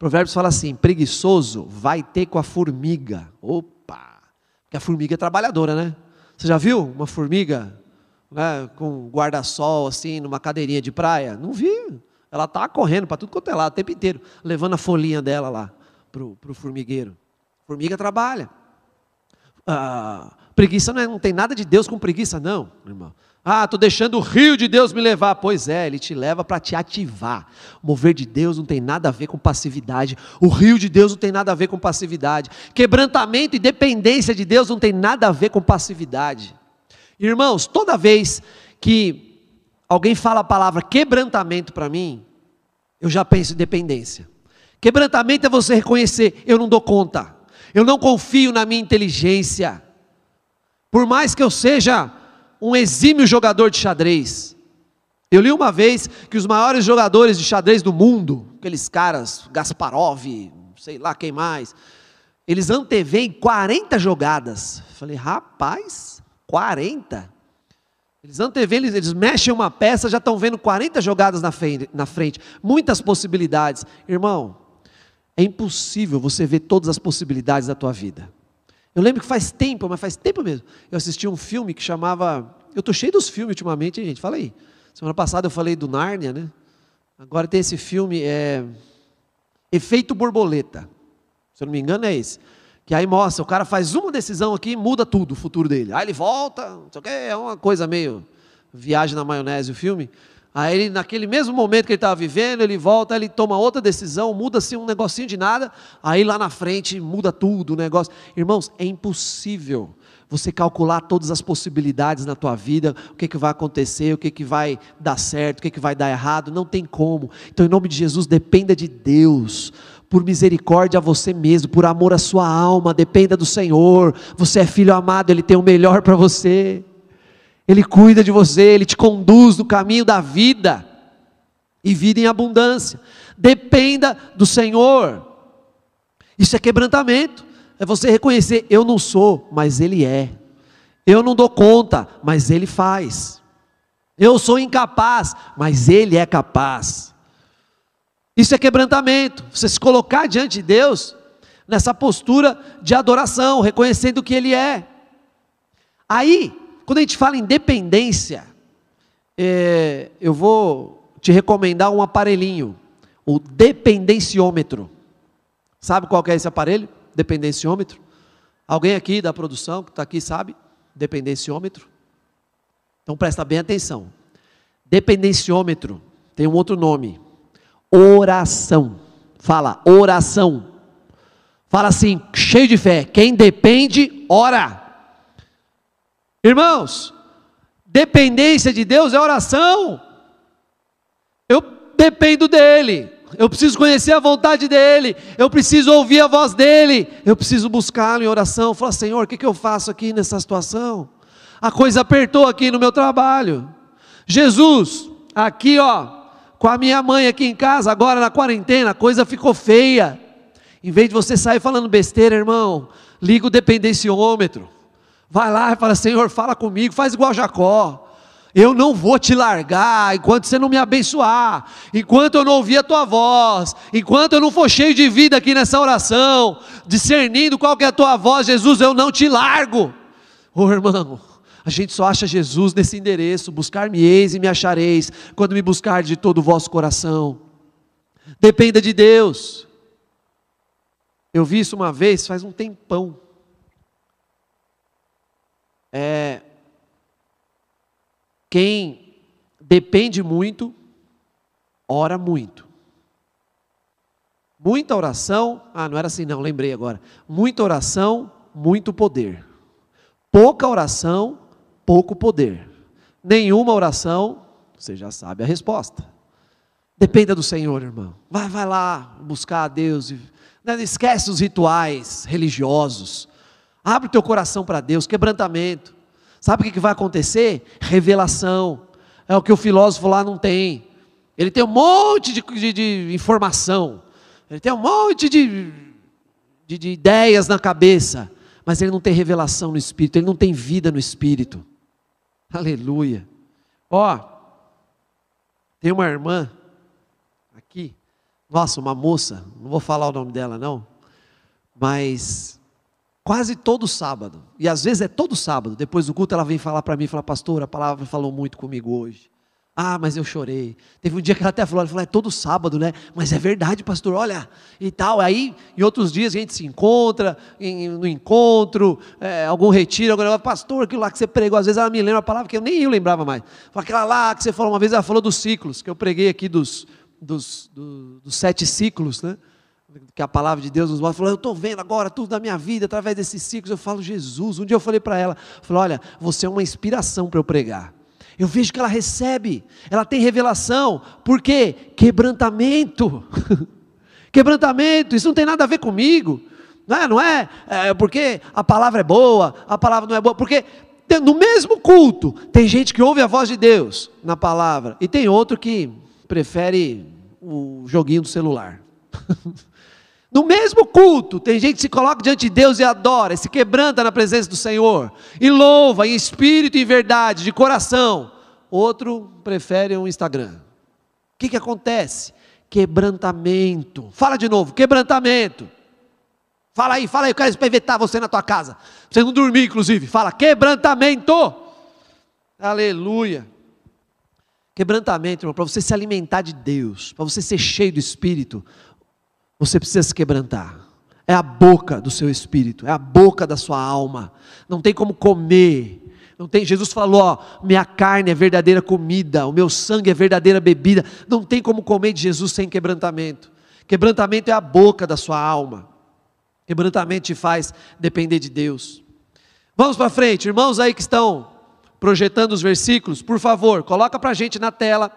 Provérbios fala assim: preguiçoso vai ter com a formiga. Opa! Porque a formiga é trabalhadora, né? Você já viu uma formiga né, com guarda-sol, assim, numa cadeirinha de praia? Não vi. Ela está correndo para tudo quanto é lá, o tempo inteiro, levando a folhinha dela lá para o formigueiro. Formiga trabalha. Ah, preguiça não, é, não tem nada de Deus com preguiça, não, irmão. Ah, estou deixando o rio de Deus me levar. Pois é, ele te leva para te ativar. O mover de Deus não tem nada a ver com passividade. O rio de Deus não tem nada a ver com passividade. Quebrantamento e dependência de Deus não tem nada a ver com passividade. Irmãos, toda vez que alguém fala a palavra quebrantamento para mim, eu já penso em dependência. Quebrantamento é você reconhecer, eu não dou conta, eu não confio na minha inteligência. Por mais que eu seja um exímio jogador de xadrez, eu li uma vez que os maiores jogadores de xadrez do mundo, aqueles caras, Gasparov, sei lá quem mais, eles antevêm 40 jogadas. Falei, rapaz, 40. Eles antevêm, eles, eles mexem uma peça, já estão vendo 40 jogadas na frente, na frente, muitas possibilidades. Irmão, é impossível você ver todas as possibilidades da tua vida. Eu lembro que faz tempo, mas faz tempo mesmo. Eu assisti um filme que chamava. Eu estou cheio dos filmes ultimamente, gente. Fala aí. Semana passada eu falei do Nárnia, né? Agora tem esse filme, é. Efeito Borboleta. Se eu não me engano, é esse. Que aí mostra, o cara faz uma decisão aqui e muda tudo o futuro dele. Aí ele volta, não sei o quê, é uma coisa meio viagem na maionese o filme. Aí ele, naquele mesmo momento que ele estava vivendo, ele volta, ele toma outra decisão, muda-se um negocinho de nada, aí lá na frente muda tudo o negócio. Irmãos, é impossível você calcular todas as possibilidades na tua vida, o que, que vai acontecer, o que, que vai dar certo, o que, que vai dar errado, não tem como. Então, em nome de Jesus, dependa de Deus por misericórdia a você mesmo, por amor à sua alma, dependa do Senhor. Você é filho amado, Ele tem o melhor para você. Ele cuida de você, Ele te conduz no caminho da vida e vida em abundância. Dependa do Senhor. Isso é quebrantamento. É você reconhecer: eu não sou, mas Ele é. Eu não dou conta, mas Ele faz. Eu sou incapaz, mas Ele é capaz. Isso é quebrantamento. Você se colocar diante de Deus nessa postura de adoração, reconhecendo o que Ele é. Aí, quando a gente fala em dependência, é, eu vou te recomendar um aparelhinho, o dependenciômetro. Sabe qual é esse aparelho? dependenciômetro? Alguém aqui da produção que está aqui sabe? Dependenciômetro? Então presta bem atenção. Dependenciômetro tem um outro nome. Oração. Fala, oração. Fala assim, cheio de fé. Quem depende, ora. Irmãos, dependência de Deus é oração. Eu dependo dEle. Eu preciso conhecer a vontade dEle. Eu preciso ouvir a voz dEle. Eu preciso buscá-lo em oração. Fala, Senhor, o que, que eu faço aqui nessa situação? A coisa apertou aqui no meu trabalho. Jesus, aqui ó, com a minha mãe aqui em casa, agora na quarentena, a coisa ficou feia. Em vez de você sair falando besteira, irmão, liga o dependenciômetro. Vai lá e fala: Senhor, fala comigo, faz igual Jacó. Eu não vou te largar enquanto você não me abençoar, enquanto eu não ouvir a tua voz, enquanto eu não for cheio de vida aqui nessa oração, discernindo qual que é a tua voz, Jesus, eu não te largo. Ô oh, irmão, a gente só acha Jesus nesse endereço: buscar-me-eis e me achareis, quando me buscar de todo o vosso coração. Dependa de Deus. Eu vi isso uma vez, faz um tempão. É, quem depende muito, ora muito. Muita oração, ah, não era assim não, lembrei agora. Muita oração, muito poder. Pouca oração, pouco poder. Nenhuma oração, você já sabe a resposta. Dependa do Senhor, irmão. Vai, vai lá buscar a Deus. Não esquece os rituais religiosos. Abre o teu coração para Deus, quebrantamento. Sabe o que vai acontecer? Revelação. É o que o filósofo lá não tem. Ele tem um monte de, de, de informação. Ele tem um monte de, de ideias na cabeça. Mas ele não tem revelação no espírito. Ele não tem vida no espírito. Aleluia. Ó, tem uma irmã aqui, nossa, uma moça, não vou falar o nome dela não, mas quase todo sábado, e às vezes é todo sábado, depois do culto ela vem falar para mim, fala, pastor, a palavra falou muito comigo hoje. Ah, mas eu chorei. Teve um dia que ela até falou, ela falou, é todo sábado, né? Mas é verdade, pastor, olha, e tal. Aí, em outros dias, a gente se encontra, em, no encontro, é, algum retiro, agora, pastor, aquilo lá que você pregou, às vezes ela me lembra a palavra que eu nem eu lembrava mais. Aquela lá que você falou, uma vez ela falou dos ciclos, que eu preguei aqui dos, dos, do, dos sete ciclos, né? que a palavra de Deus nos mostra, falou, eu estou vendo agora tudo da minha vida, através desses ciclos, eu falo, Jesus, um dia eu falei para ela, falei, olha, você é uma inspiração para eu pregar, eu vejo que ela recebe, ela tem revelação, por quê? Quebrantamento, quebrantamento, isso não tem nada a ver comigo, não é, não é, é porque a palavra é boa, a palavra não é boa, porque no mesmo culto, tem gente que ouve a voz de Deus na palavra, e tem outro que prefere o joguinho do celular. No mesmo culto, tem gente que se coloca diante de Deus e adora, e se quebranta na presença do Senhor, e louva em espírito e verdade, de coração. Outro prefere um Instagram. O que, que acontece? Quebrantamento. Fala de novo, quebrantamento. Fala aí, fala aí, eu quero experimentar você na tua casa. Você não dormir, inclusive. Fala, quebrantamento. Aleluia. Quebrantamento, irmão, para você se alimentar de Deus, para você ser cheio do Espírito, você precisa se quebrantar. É a boca do seu espírito, é a boca da sua alma. Não tem como comer. Não tem, Jesus falou, ó, minha carne é verdadeira comida, o meu sangue é verdadeira bebida. Não tem como comer de Jesus sem quebrantamento. Quebrantamento é a boca da sua alma. Quebrantamento te faz depender de Deus. Vamos para frente, irmãos aí que estão projetando os versículos, por favor, coloca para a gente na tela,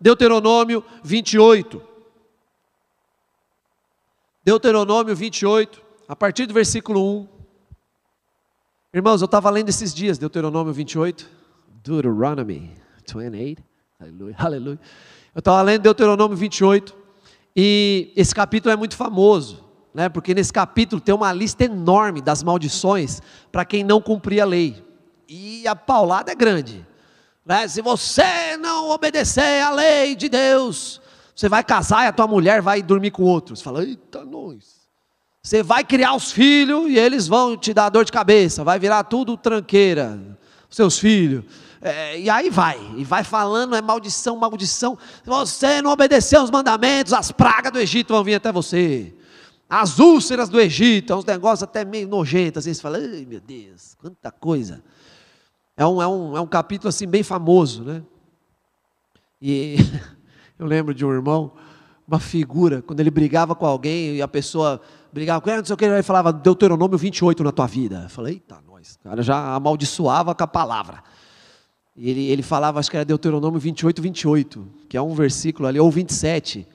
Deuteronômio 28. Deuteronômio 28, a partir do versículo 1. Irmãos, eu estava lendo esses dias, Deuteronômio 28, Deuteronomy 28, aleluia, aleluia. Eu estava lendo Deuteronômio 28, e esse capítulo é muito famoso, né, porque nesse capítulo tem uma lista enorme das maldições para quem não cumpria a lei, e a paulada é grande. Né? Se você não obedecer à lei de Deus, você vai casar e a tua mulher vai dormir com outro. Você fala, eita, nós. Você vai criar os filhos e eles vão te dar dor de cabeça, vai virar tudo tranqueira, seus filhos. É, e aí vai, e vai falando, é maldição, maldição. Você não obedecer os mandamentos, as pragas do Egito vão vir até você. as úlceras do Egito, é uns negócios até meio nojentos, assim, você fala, ai meu Deus, quanta coisa. É um, é um, é um capítulo assim bem famoso, né? E eu lembro de um irmão, uma figura, quando ele brigava com alguém e a pessoa brigava com ele, não sei o que, ele falava Deuteronômio 28 na tua vida. Eu falei, eita, nós. O cara já amaldiçoava com a palavra. E ele, ele falava, acho que era Deuteronômio 28, 28, que é um versículo ali, ou 27.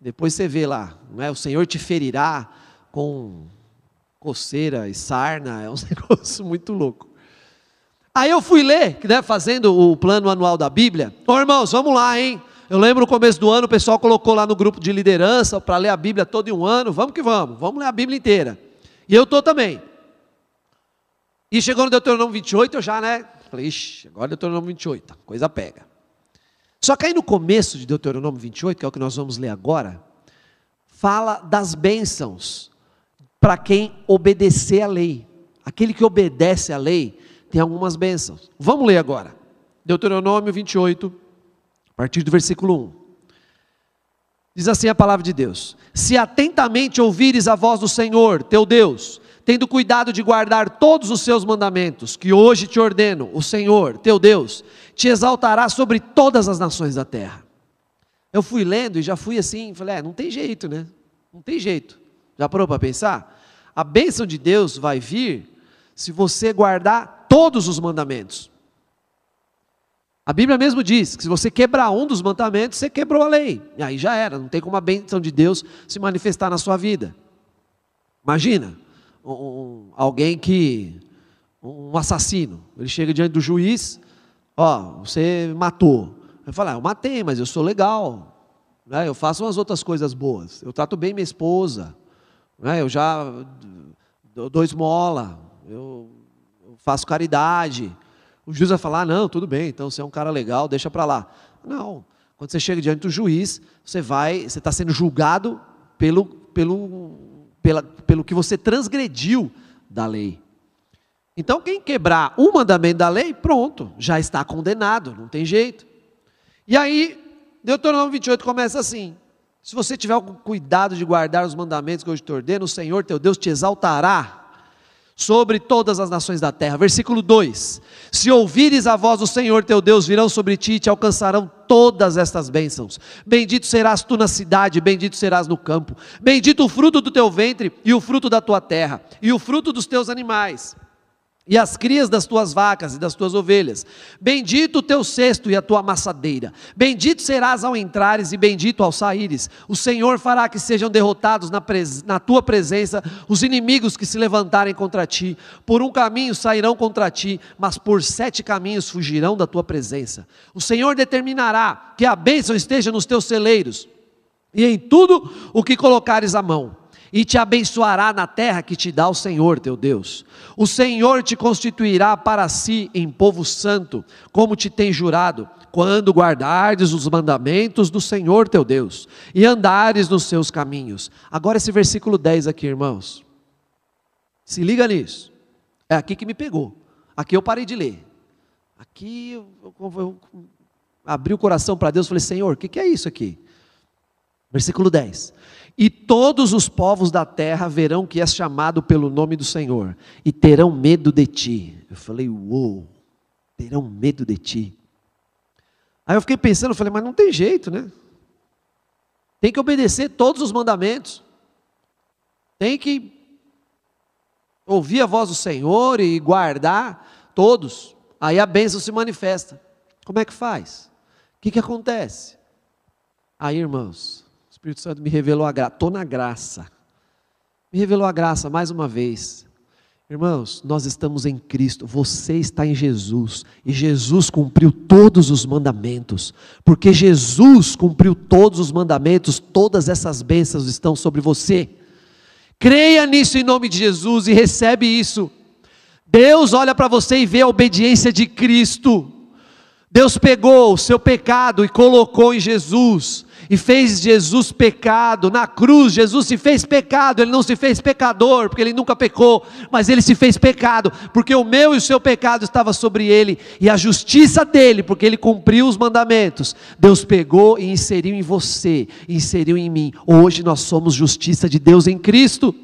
Depois você vê lá, não é? o Senhor te ferirá com coceira e sarna, é um negócio muito louco. Aí eu fui ler, né, fazendo o plano anual da Bíblia. Ô irmãos, vamos lá, hein? Eu lembro no começo do ano, o pessoal colocou lá no grupo de liderança para ler a Bíblia todo um ano. Vamos que vamos, vamos ler a Bíblia inteira. E eu estou também. E chegou no Deuteronômio 28, eu já, né? Falei, ixi, agora Deuteronômio 28, a coisa pega. Só que aí no começo de Deuteronômio 28, que é o que nós vamos ler agora, fala das bênçãos para quem obedecer a lei. Aquele que obedece à lei tem algumas bênçãos. Vamos ler agora. Deuteronômio 28, a partir do versículo 1. Diz assim a palavra de Deus: Se atentamente ouvires a voz do Senhor, teu Deus, tendo cuidado de guardar todos os seus mandamentos, que hoje te ordeno, o Senhor, teu Deus, te exaltará sobre todas as nações da terra. Eu fui lendo e já fui assim, falei, é, não tem jeito, né? Não tem jeito. Já parou para pensar? A bênção de Deus vai vir se você guardar todos os mandamentos. A Bíblia mesmo diz que se você quebrar um dos mandamentos, você quebrou a lei. E aí já era, não tem como a bênção de Deus se manifestar na sua vida. Imagina, um, um, alguém que. Um assassino, ele chega diante do juiz, ó, você matou. Ele fala, ah, eu matei, mas eu sou legal. Né? Eu faço umas outras coisas boas. Eu trato bem minha esposa. Né? Eu já dou esmola. Eu, eu faço caridade. O juiz vai falar: ah, não, tudo bem, então você é um cara legal, deixa para lá. Não. Quando você chega diante do juiz, você vai, você está sendo julgado pelo, pelo, pela, pelo que você transgrediu da lei. Então, quem quebrar um mandamento da lei, pronto, já está condenado, não tem jeito. E aí, Deuteronômio 28 começa assim: se você tiver cuidado de guardar os mandamentos que hoje te ordeno, o Senhor teu Deus te exaltará sobre todas as nações da terra. Versículo 2: Se ouvires a voz do Senhor teu Deus, virão sobre ti e te alcançarão todas estas bênçãos. Bendito serás tu na cidade, bendito serás no campo. Bendito o fruto do teu ventre e o fruto da tua terra, e o fruto dos teus animais e as crias das tuas vacas e das tuas ovelhas. Bendito o teu cesto e a tua amassadeira. Bendito serás ao entrares e bendito ao saíres. O Senhor fará que sejam derrotados na, pres na tua presença os inimigos que se levantarem contra ti. Por um caminho sairão contra ti, mas por sete caminhos fugirão da tua presença. O Senhor determinará que a bênção esteja nos teus celeiros e em tudo o que colocares a mão e te abençoará na terra que te dá o Senhor teu Deus. O Senhor te constituirá para si em povo santo, como te tem jurado, quando guardardes os mandamentos do Senhor teu Deus e andares nos seus caminhos. Agora esse versículo 10 aqui, irmãos. Se liga nisso. É aqui que me pegou. Aqui eu parei de ler. Aqui eu, eu, eu abri o coração para Deus e falei: Senhor, o que, que é isso aqui? Versículo 10: E todos os povos da terra verão que és chamado pelo nome do Senhor, e terão medo de ti. Eu falei, uou, terão medo de ti. Aí eu fiquei pensando, eu falei, mas não tem jeito, né? Tem que obedecer todos os mandamentos, tem que ouvir a voz do Senhor e guardar todos. Aí a bênção se manifesta. Como é que faz? O que, que acontece? Aí, irmãos, Espírito Santo me revelou a graça. Estou na graça. Me revelou a graça mais uma vez. Irmãos, nós estamos em Cristo, você está em Jesus, e Jesus cumpriu todos os mandamentos, porque Jesus cumpriu todos os mandamentos, todas essas bênçãos estão sobre você. Creia nisso em nome de Jesus e recebe isso. Deus olha para você e vê a obediência de Cristo. Deus pegou o seu pecado e colocou em Jesus e fez Jesus pecado. Na cruz, Jesus se fez pecado, ele não se fez pecador, porque ele nunca pecou, mas ele se fez pecado, porque o meu e o seu pecado estava sobre ele, e a justiça dele, porque ele cumpriu os mandamentos. Deus pegou e inseriu em você, inseriu em mim. Hoje nós somos justiça de Deus em Cristo.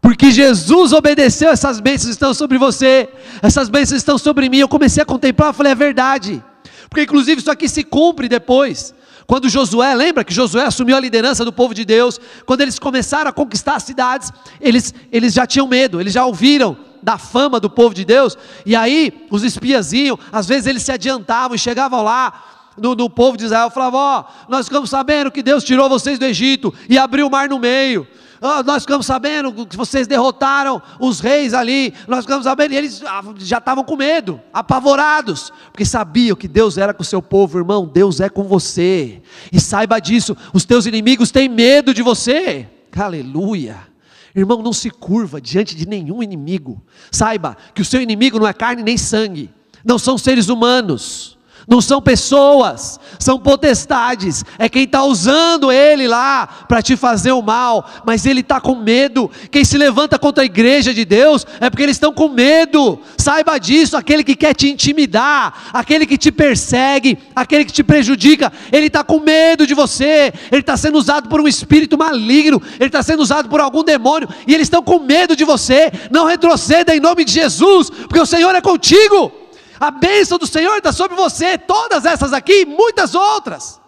Porque Jesus obedeceu, essas bênçãos estão sobre você, essas bênçãos estão sobre mim. Eu comecei a contemplar, falei, é verdade. Porque inclusive isso aqui se cumpre depois. Quando Josué, lembra que Josué assumiu a liderança do povo de Deus, quando eles começaram a conquistar as cidades, eles, eles já tinham medo, eles já ouviram da fama do povo de Deus, e aí os espias iam, às vezes eles se adiantavam e chegavam lá, no, no, povo de Israel, falavam: Ó, nós ficamos sabendo que Deus tirou vocês do Egito e abriu o mar no meio. Oh, nós ficamos sabendo que vocês derrotaram os reis ali. Nós ficamos sabendo, e eles ah, já estavam com medo, apavorados, porque sabiam que Deus era com o seu povo, irmão. Deus é com você, e saiba disso: os teus inimigos têm medo de você. Aleluia. Irmão, não se curva diante de nenhum inimigo. Saiba que o seu inimigo não é carne nem sangue, não são seres humanos não são pessoas, são potestades, é quem está usando ele lá para te fazer o mal, mas ele está com medo. Quem se levanta contra a igreja de Deus é porque eles estão com medo, saiba disso. Aquele que quer te intimidar, aquele que te persegue, aquele que te prejudica, ele está com medo de você, ele está sendo usado por um espírito maligno, ele está sendo usado por algum demônio, e eles estão com medo de você. Não retroceda em nome de Jesus, porque o Senhor é contigo. A bênção do Senhor está sobre você, todas essas aqui e muitas outras.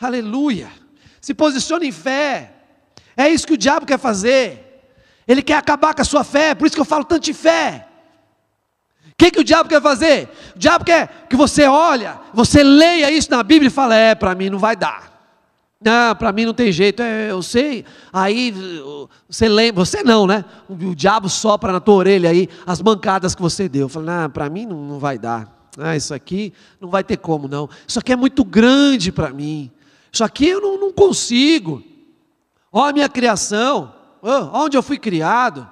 Aleluia. Se posicione em fé. É isso que o diabo quer fazer. Ele quer acabar com a sua fé, por isso que eu falo tanto de fé. O que, que o diabo quer fazer? O diabo quer que você olha, você leia isso na Bíblia e fala, é, para mim não vai dar. Não, para mim não tem jeito, é, eu sei. Aí você lembra, você não, né? O, o, diabo sopra na tua orelha aí as mancadas que você deu. Eu falei, não, para mim não, não vai dar. Ah, isso aqui não vai ter como não. Isso aqui é muito grande para mim. Isso aqui eu não, não consigo. Olha a minha criação, onde eu fui criado.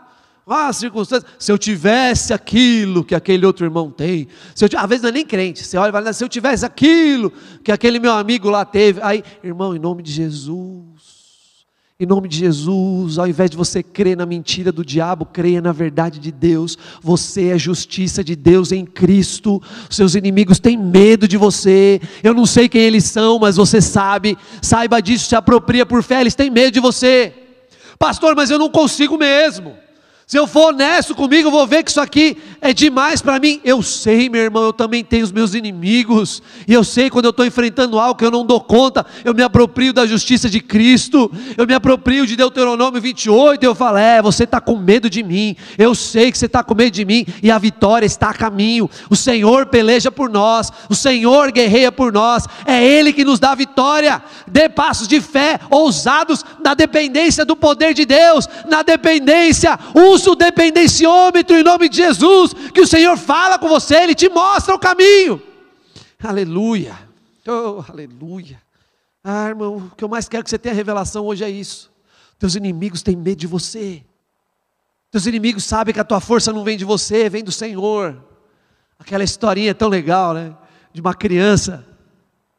Ah, circunstâncias. Se eu tivesse aquilo que aquele outro irmão tem, se eu, às vezes não é nem crente, você olha e fala, se eu tivesse aquilo que aquele meu amigo lá teve, aí, irmão, em nome de Jesus, em nome de Jesus, ao invés de você crer na mentira do diabo, creia na verdade de Deus. Você é justiça de Deus em Cristo. Seus inimigos têm medo de você. Eu não sei quem eles são, mas você sabe. Saiba disso, se apropria por fé. Eles têm medo de você. Pastor, mas eu não consigo mesmo. Se eu for honesto comigo, eu vou ver que isso aqui é demais para mim. Eu sei, meu irmão, eu também tenho os meus inimigos. E eu sei quando eu estou enfrentando algo que eu não dou conta, eu me aproprio da justiça de Cristo. Eu me aproprio de Deuteronômio 28. E eu falo: É, você está com medo de mim. Eu sei que você está com medo de mim. E a vitória está a caminho. O Senhor peleja por nós. O Senhor guerreia por nós. É Ele que nos dá a vitória. Dê passos de fé ousados na dependência do poder de Deus, na dependência. Os usa o dependenciômetro em nome de Jesus, que o Senhor fala com você, Ele te mostra o caminho. Aleluia. Oh, aleluia. Ah, irmão, o que eu mais quero que você tenha revelação hoje é isso. Teus inimigos têm medo de você. Teus inimigos sabem que a tua força não vem de você, vem do Senhor. Aquela historinha tão legal, né? De uma criança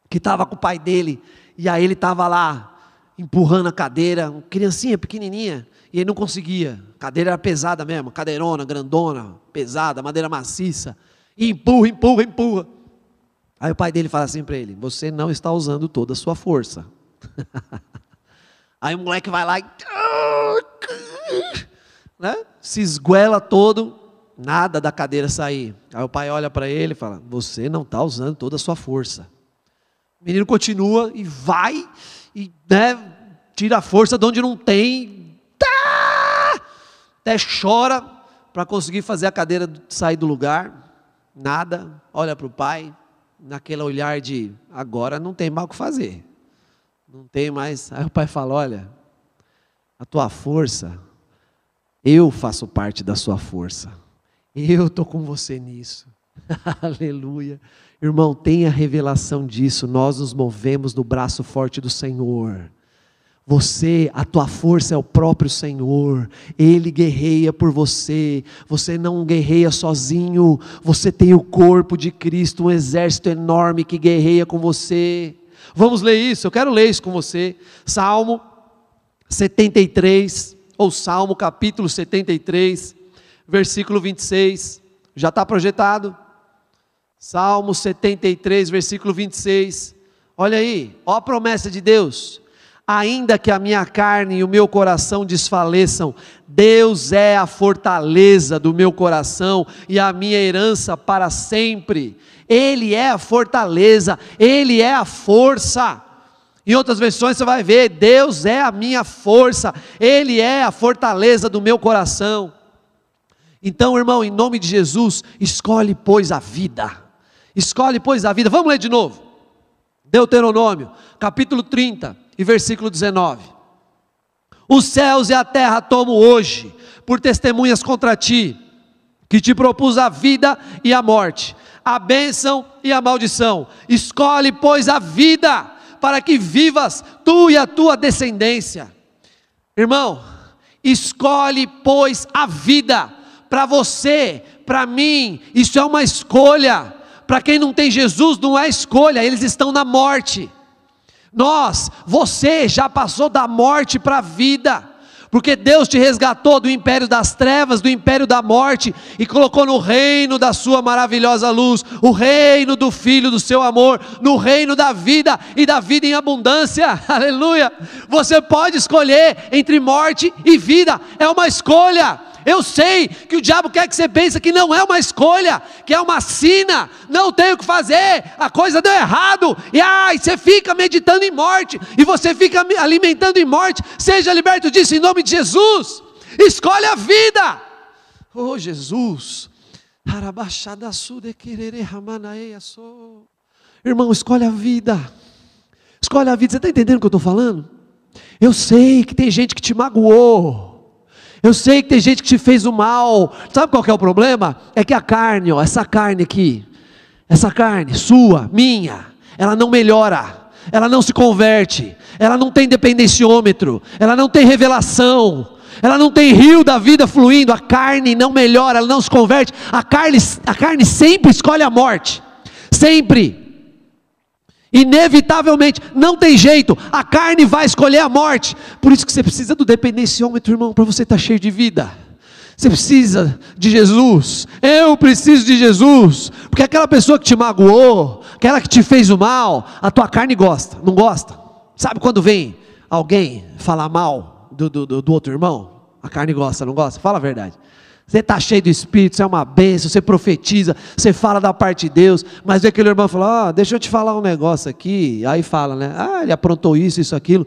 que estava com o pai dele, e aí ele estava lá empurrando a cadeira, uma criancinha pequenininha, e ele não conseguia. A cadeira era pesada mesmo, cadeirona, grandona, pesada, madeira maciça. E empurra, empurra, empurra. Aí o pai dele fala assim para ele: Você não está usando toda a sua força. Aí o moleque vai lá e. Né? Se esguela todo, nada da cadeira sair. Aí o pai olha para ele e fala: Você não está usando toda a sua força. O menino continua e vai, e né, tira a força de onde não tem, até chora para conseguir fazer a cadeira sair do lugar, nada, olha para o pai, naquele olhar de agora não tem mal o que fazer, não tem mais. Aí o pai fala: Olha, a tua força, eu faço parte da sua força, eu estou com você nisso. Aleluia. Irmão, tenha revelação disso. Nós nos movemos no braço forte do Senhor. Você, a tua força é o próprio Senhor, Ele guerreia por você, você não guerreia sozinho, você tem o corpo de Cristo, um exército enorme que guerreia com você. Vamos ler isso, eu quero ler isso com você. Salmo 73, ou Salmo capítulo 73, versículo 26. Já está projetado? Salmo 73, versículo 26. Olha aí, ó a promessa de Deus. Ainda que a minha carne e o meu coração desfaleçam, Deus é a fortaleza do meu coração e a minha herança para sempre. Ele é a fortaleza, Ele é a força. Em outras versões você vai ver: Deus é a minha força, Ele é a fortaleza do meu coração. Então, irmão, em nome de Jesus, escolhe, pois, a vida. Escolhe, pois, a vida. Vamos ler de novo. Deuteronômio, capítulo 30 e versículo 19. Os céus e a terra tomo hoje por testemunhas contra ti, que te propus a vida e a morte, a bênção e a maldição. Escolhe, pois, a vida, para que vivas tu e a tua descendência. Irmão, escolhe, pois, a vida para você, para mim, isso é uma escolha. Para quem não tem Jesus, não é escolha, eles estão na morte. Nós, você já passou da morte para a vida porque Deus te resgatou do império das trevas, do império da morte, e colocou no reino da Sua maravilhosa luz, o reino do Filho do seu amor, no reino da vida e da vida em abundância, aleluia. Você pode escolher entre morte e vida, é uma escolha. Eu sei que o diabo quer que você pense que não é uma escolha, que é uma sina, não tenho o que fazer, a coisa deu errado, e ai, você fica meditando em morte, e você fica alimentando em morte, seja liberto disso em nome de Jesus, escolhe a vida, oh Jesus, irmão, escolhe a vida, escolhe a vida, você está entendendo o que eu estou falando? Eu sei que tem gente que te magoou, eu sei que tem gente que te fez o mal. Sabe qual é o problema? É que a carne, ó, essa carne aqui, essa carne sua, minha, ela não melhora. Ela não se converte, ela não tem dependenciômetro, ela não tem revelação, ela não tem rio da vida fluindo, a carne não melhora, ela não se converte, a carne, a carne sempre escolhe a morte, sempre. Inevitavelmente, não tem jeito, a carne vai escolher a morte. Por isso que você precisa do dependenciômetro, irmão, para você estar tá cheio de vida. Você precisa de Jesus. Eu preciso de Jesus. Porque aquela pessoa que te magoou, aquela que te fez o mal, a tua carne gosta, não gosta? Sabe quando vem alguém falar mal do, do, do outro irmão? A carne gosta, não gosta? Fala a verdade. Você está cheio do Espírito, você é uma bênção, você profetiza, você fala da parte de Deus, mas vê aquele irmão fala, ah, deixa eu te falar um negócio aqui, aí fala, né? Ah, ele aprontou isso, isso, aquilo.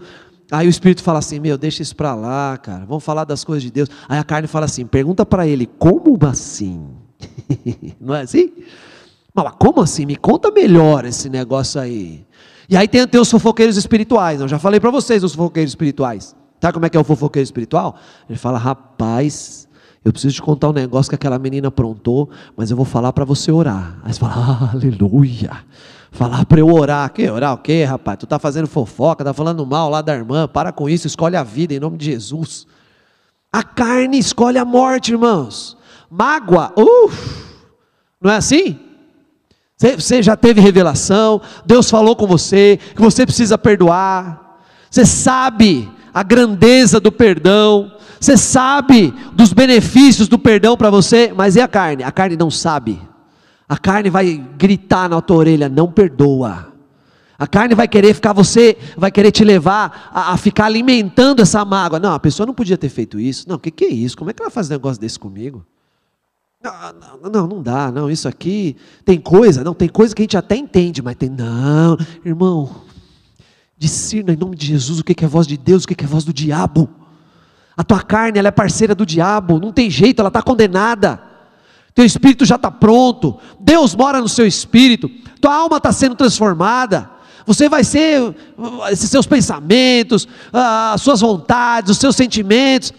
Aí o Espírito fala assim, meu, deixa isso para lá, cara, vamos falar das coisas de Deus. Aí a carne fala assim, pergunta para ele, como assim? Não é assim? Mas como assim? Me conta melhor esse negócio aí. E aí tem, tem os fofoqueiros espirituais, eu já falei para vocês os fofoqueiros espirituais. Sabe como é que é o fofoqueiro espiritual? Ele fala, rapaz, eu preciso te contar um negócio que aquela menina aprontou, mas eu vou falar para você orar. Aí você fala, aleluia. Falar para eu orar. Que orar o quê, rapaz? Tu está fazendo fofoca, está falando mal lá da irmã. Para com isso, escolhe a vida em nome de Jesus. A carne escolhe a morte, irmãos. Mágoa, uff, não é assim? Você já teve revelação, Deus falou com você, que você precisa perdoar. Você sabe a grandeza do perdão, você sabe dos benefícios do perdão para você, mas e a carne? A carne não sabe. A carne vai gritar na tua orelha: não perdoa. A carne vai querer ficar você, vai querer te levar a, a ficar alimentando essa mágoa. Não, a pessoa não podia ter feito isso. Não, o que, que é isso? Como é que ela faz um negócio desse comigo? Não, não, não dá, não, isso aqui tem coisa, não, tem coisa que a gente até entende, mas tem, não, irmão, discirna em nome de Jesus o que é voz de Deus, o que é voz do diabo. A tua carne ela é parceira do diabo, não tem jeito, ela está condenada. Teu espírito já está pronto, Deus mora no seu espírito, tua alma está sendo transformada. Você vai ser, esses seus pensamentos, as suas vontades, os seus sentimentos,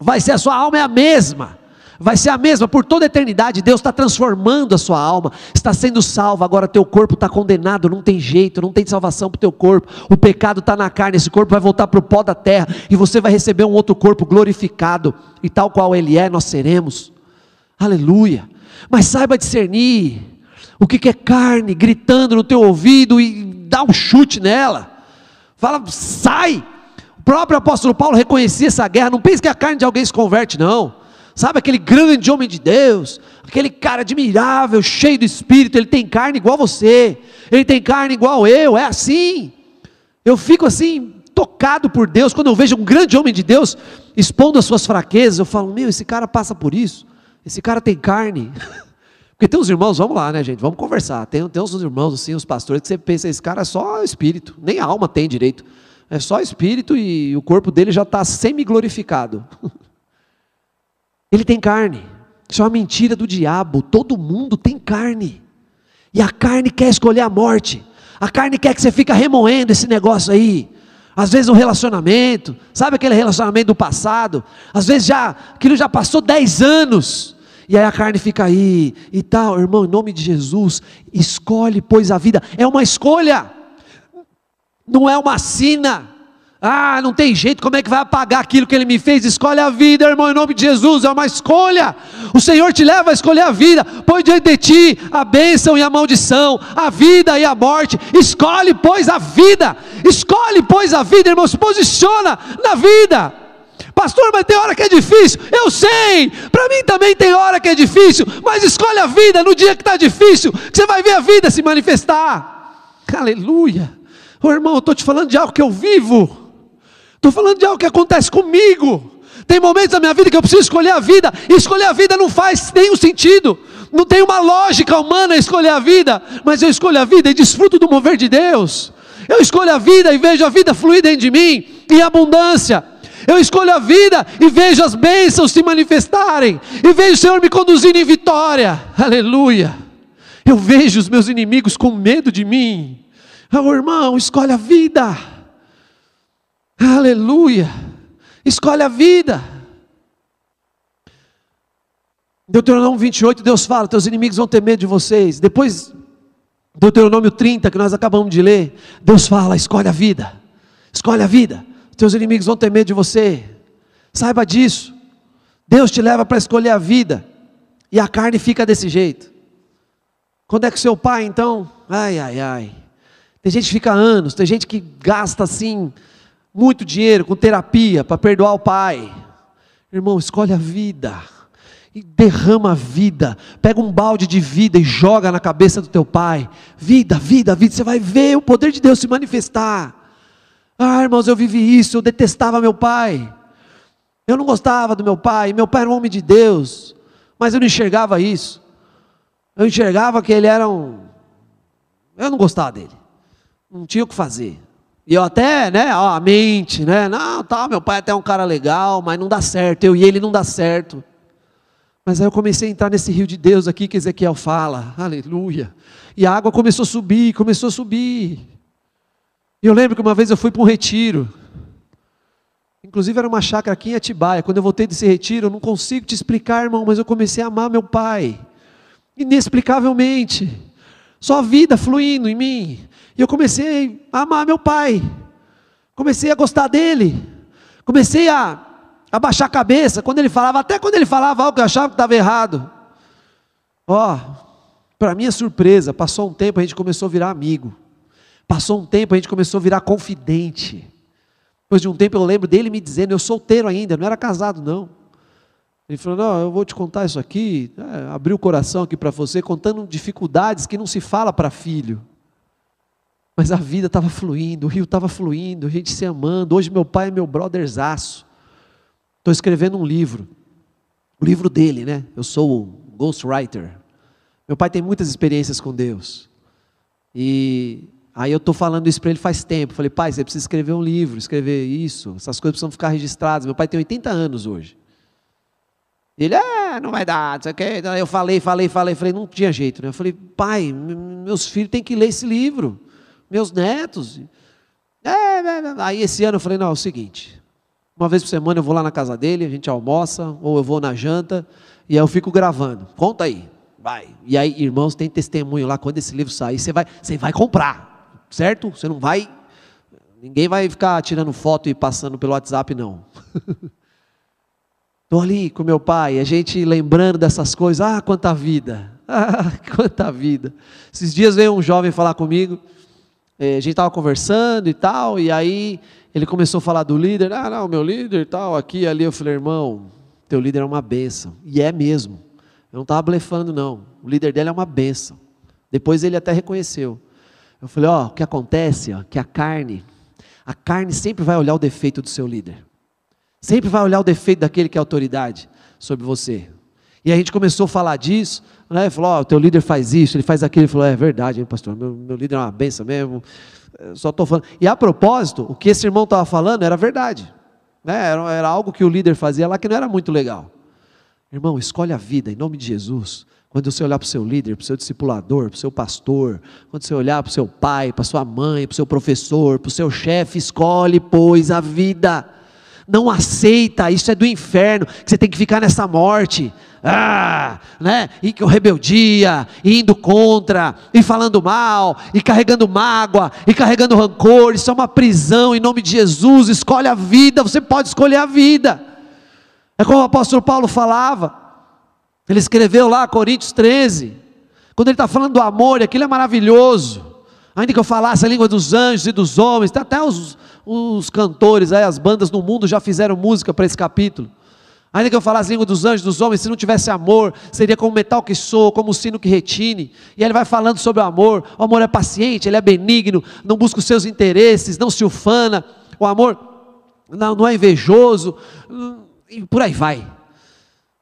vai ser a sua alma é a mesma vai ser a mesma por toda a eternidade. Deus está transformando a sua alma, está sendo salva. Agora teu corpo está condenado, não tem jeito, não tem salvação para o teu corpo. O pecado está na carne, esse corpo vai voltar para o pó da terra e você vai receber um outro corpo glorificado e tal qual ele é, nós seremos. Aleluia. Mas saiba discernir o que, que é carne gritando no teu ouvido e dá um chute nela. Fala, sai! O próprio apóstolo Paulo reconhecia essa guerra. Não pense que a carne de alguém se converte, não. Sabe aquele grande homem de Deus, aquele cara admirável, cheio do espírito, ele tem carne igual você, ele tem carne igual eu, é assim. Eu fico assim, tocado por Deus, quando eu vejo um grande homem de Deus expondo as suas fraquezas, eu falo, meu, esse cara passa por isso, esse cara tem carne. Porque tem uns irmãos, vamos lá, né, gente? Vamos conversar. Tem, tem uns irmãos, assim, os pastores, que você pensa, esse cara é só espírito, nem alma tem direito. É só espírito e o corpo dele já está semi-glorificado. Ele tem carne. Isso é uma mentira do diabo. Todo mundo tem carne. E a carne quer escolher a morte. A carne quer que você fique remoendo esse negócio aí. Às vezes um relacionamento, sabe aquele relacionamento do passado? Às vezes já, aquilo já passou 10 anos. E aí a carne fica aí e tal, irmão, em nome de Jesus, escolhe, pois a vida é uma escolha, não é uma sina. Ah, não tem jeito, como é que vai apagar aquilo que ele me fez? Escolhe a vida, irmão, em nome de Jesus, é uma escolha. O Senhor te leva a escolher a vida, põe diante de ti a bênção e a maldição, a vida e a morte. Escolhe, pois, a vida, escolhe, pois, a vida, irmão, se posiciona na vida. Pastor, mas tem hora que é difícil. Eu sei, para mim também tem hora que é difícil, mas escolhe a vida no dia que está difícil, que você vai ver a vida se manifestar. Aleluia. Ô irmão, eu estou te falando de algo que eu vivo, estou falando de algo que acontece comigo. Tem momentos da minha vida que eu preciso escolher a vida, e escolher a vida não faz nenhum sentido, não tem uma lógica humana escolher a vida, mas eu escolho a vida e desfruto do mover de Deus. Eu escolho a vida e vejo a vida fluir dentro de mim, em abundância. Eu escolho a vida e vejo as bênçãos se manifestarem, e vejo o Senhor me conduzindo em vitória. Aleluia. Eu vejo os meus inimigos com medo de mim. Oh, irmão, escolhe a vida. Aleluia. Escolhe a vida. Deuteronômio 28, Deus fala: Teus inimigos vão ter medo de vocês. Depois, Deuteronômio 30, que nós acabamos de ler, Deus fala: Escolhe a vida. Escolhe a vida. Teus inimigos vão ter medo de você. Saiba disso. Deus te leva para escolher a vida. E a carne fica desse jeito. Quando é que seu pai, então? Ai, ai, ai. Tem gente que fica anos, tem gente que gasta assim muito dinheiro com terapia para perdoar o pai. Irmão, escolhe a vida. E derrama a vida. Pega um balde de vida e joga na cabeça do teu pai. Vida, vida, vida. Você vai ver o poder de Deus se manifestar. Ah, irmãos, eu vivi isso, eu detestava meu pai. Eu não gostava do meu pai, meu pai era um homem de Deus, mas eu não enxergava isso. Eu enxergava que ele era um. Eu não gostava dele. Não tinha o que fazer. E eu até, né, ó, a mente, né? Não, tá, meu pai é até é um cara legal, mas não dá certo. Eu e ele não dá certo. Mas aí eu comecei a entrar nesse rio de Deus aqui que Ezequiel fala. Aleluia. E a água começou a subir, começou a subir. E eu lembro que uma vez eu fui para um retiro. Inclusive era uma chácara aqui em Atibaia. Quando eu voltei desse retiro, eu não consigo te explicar, irmão, mas eu comecei a amar meu pai. Inexplicavelmente. Só a vida fluindo em mim. E eu comecei a amar meu pai. Comecei a gostar dele. Comecei a, a baixar a cabeça quando ele falava, até quando ele falava algo que eu achava que estava errado. Ó, oh, para minha surpresa, passou um tempo, a gente começou a virar amigo. Passou um tempo, a gente começou a virar confidente. Depois de um tempo eu lembro dele me dizendo, eu solteiro ainda, não era casado não. Ele falou, não, eu vou te contar isso aqui, é, o coração aqui para você, contando dificuldades que não se fala para filho. Mas a vida estava fluindo, o rio estava fluindo, a gente se amando. Hoje meu pai é meu brotherzaço. Estou escrevendo um livro. O livro dele, né? Eu sou o ghostwriter. Meu pai tem muitas experiências com Deus. E Aí eu estou falando isso para ele faz tempo. Falei, pai, você precisa escrever um livro, escrever isso, essas coisas precisam ficar registradas. Meu pai tem 80 anos hoje. Ele, é, não vai dar, não sei o quê. Eu falei, falei, falei, falei, não tinha jeito. Né? Eu falei, pai, meus filhos têm que ler esse livro, meus netos. É, é, é, aí esse ano eu falei, não, é o seguinte, uma vez por semana eu vou lá na casa dele, a gente almoça, ou eu vou na janta, e aí eu fico gravando. Conta aí, vai. E aí, irmãos, tem testemunho lá, quando esse livro sair, você vai, você vai comprar certo? Você não vai. Ninguém vai ficar tirando foto e passando pelo WhatsApp, não. Estou ali com meu pai, a gente lembrando dessas coisas. Ah, quanta vida! Ah, quanta vida! Esses dias veio um jovem falar comigo. Eh, a gente estava conversando e tal, e aí ele começou a falar do líder, ah, não, meu líder e tal, aqui ali. Eu falei, irmão, teu líder é uma benção. E é mesmo. Eu não estava blefando, não. O líder dele é uma benção. Depois ele até reconheceu. Eu falei, ó, oh, o que acontece, ó, que a carne, a carne sempre vai olhar o defeito do seu líder. Sempre vai olhar o defeito daquele que é autoridade sobre você. E a gente começou a falar disso, né? Falou, ó, oh, teu líder faz isso, ele faz aquilo. Ele falou, é verdade, hein, pastor, meu, meu líder é uma benção mesmo. Eu só estou falando. E a propósito, o que esse irmão estava falando era verdade. Né? Era, era algo que o líder fazia lá que não era muito legal. Irmão, escolhe a vida em nome de Jesus. Quando você olhar para o seu líder, para o seu discipulador, para o seu pastor, quando você olhar para o seu pai, para sua mãe, para o seu professor, para o seu chefe, escolhe, pois, a vida não aceita, isso é do inferno, que você tem que ficar nessa morte, ah, né? E que rebeldia, e indo contra, e falando mal, e carregando mágoa, e carregando rancor, isso é uma prisão em nome de Jesus. Escolhe a vida, você pode escolher a vida. É como o apóstolo Paulo falava, ele escreveu lá, Coríntios 13, quando ele está falando do amor, aquilo é maravilhoso. Ainda que eu falasse a língua dos anjos e dos homens, até os, os cantores, aí, as bandas no mundo já fizeram música para esse capítulo. Ainda que eu falasse a língua dos anjos, dos homens, se não tivesse amor, seria como metal que soa, como o sino que retine. E ele vai falando sobre o amor. O amor é paciente, ele é benigno, não busca os seus interesses, não se ufana. O amor não, não é invejoso, e por aí vai.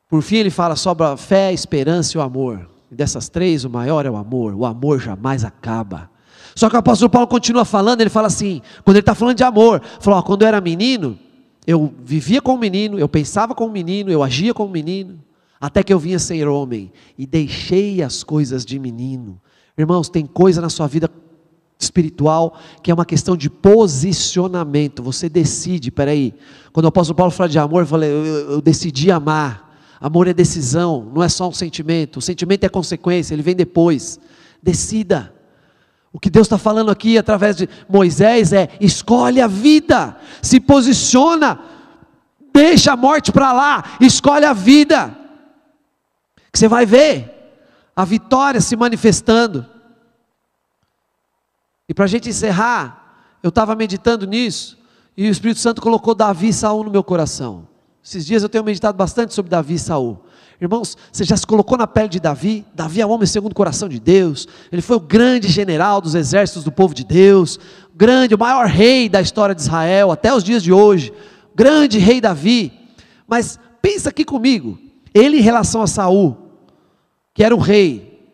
Por fim, ele fala sobre a fé, a esperança e o amor. E dessas três, o maior é o amor. O amor jamais acaba. Só que o apóstolo Paulo continua falando, ele fala assim, quando ele está falando de amor, falou, quando eu era menino, eu vivia como menino, eu pensava como menino, eu agia como menino, até que eu vinha ser homem e deixei as coisas de menino. Irmãos, tem coisa na sua vida espiritual que é uma questão de posicionamento. Você decide, peraí. Quando o apóstolo Paulo fala de amor, eu falei, eu, eu decidi amar. Amor é decisão, não é só um sentimento. O sentimento é consequência, ele vem depois. Decida. O que Deus está falando aqui através de Moisés é: escolhe a vida, se posiciona, deixa a morte para lá, escolhe a vida. Que você vai ver a vitória se manifestando. E para a gente encerrar, eu estava meditando nisso, e o Espírito Santo colocou Davi e Saul no meu coração. Esses dias eu tenho meditado bastante sobre Davi e Saul. Irmãos, você já se colocou na pele de Davi? Davi é um homem segundo o coração de Deus. Ele foi o grande general dos exércitos do povo de Deus, grande, o maior rei da história de Israel até os dias de hoje. Grande rei Davi. Mas pensa aqui comigo, ele em relação a Saul, que era o rei.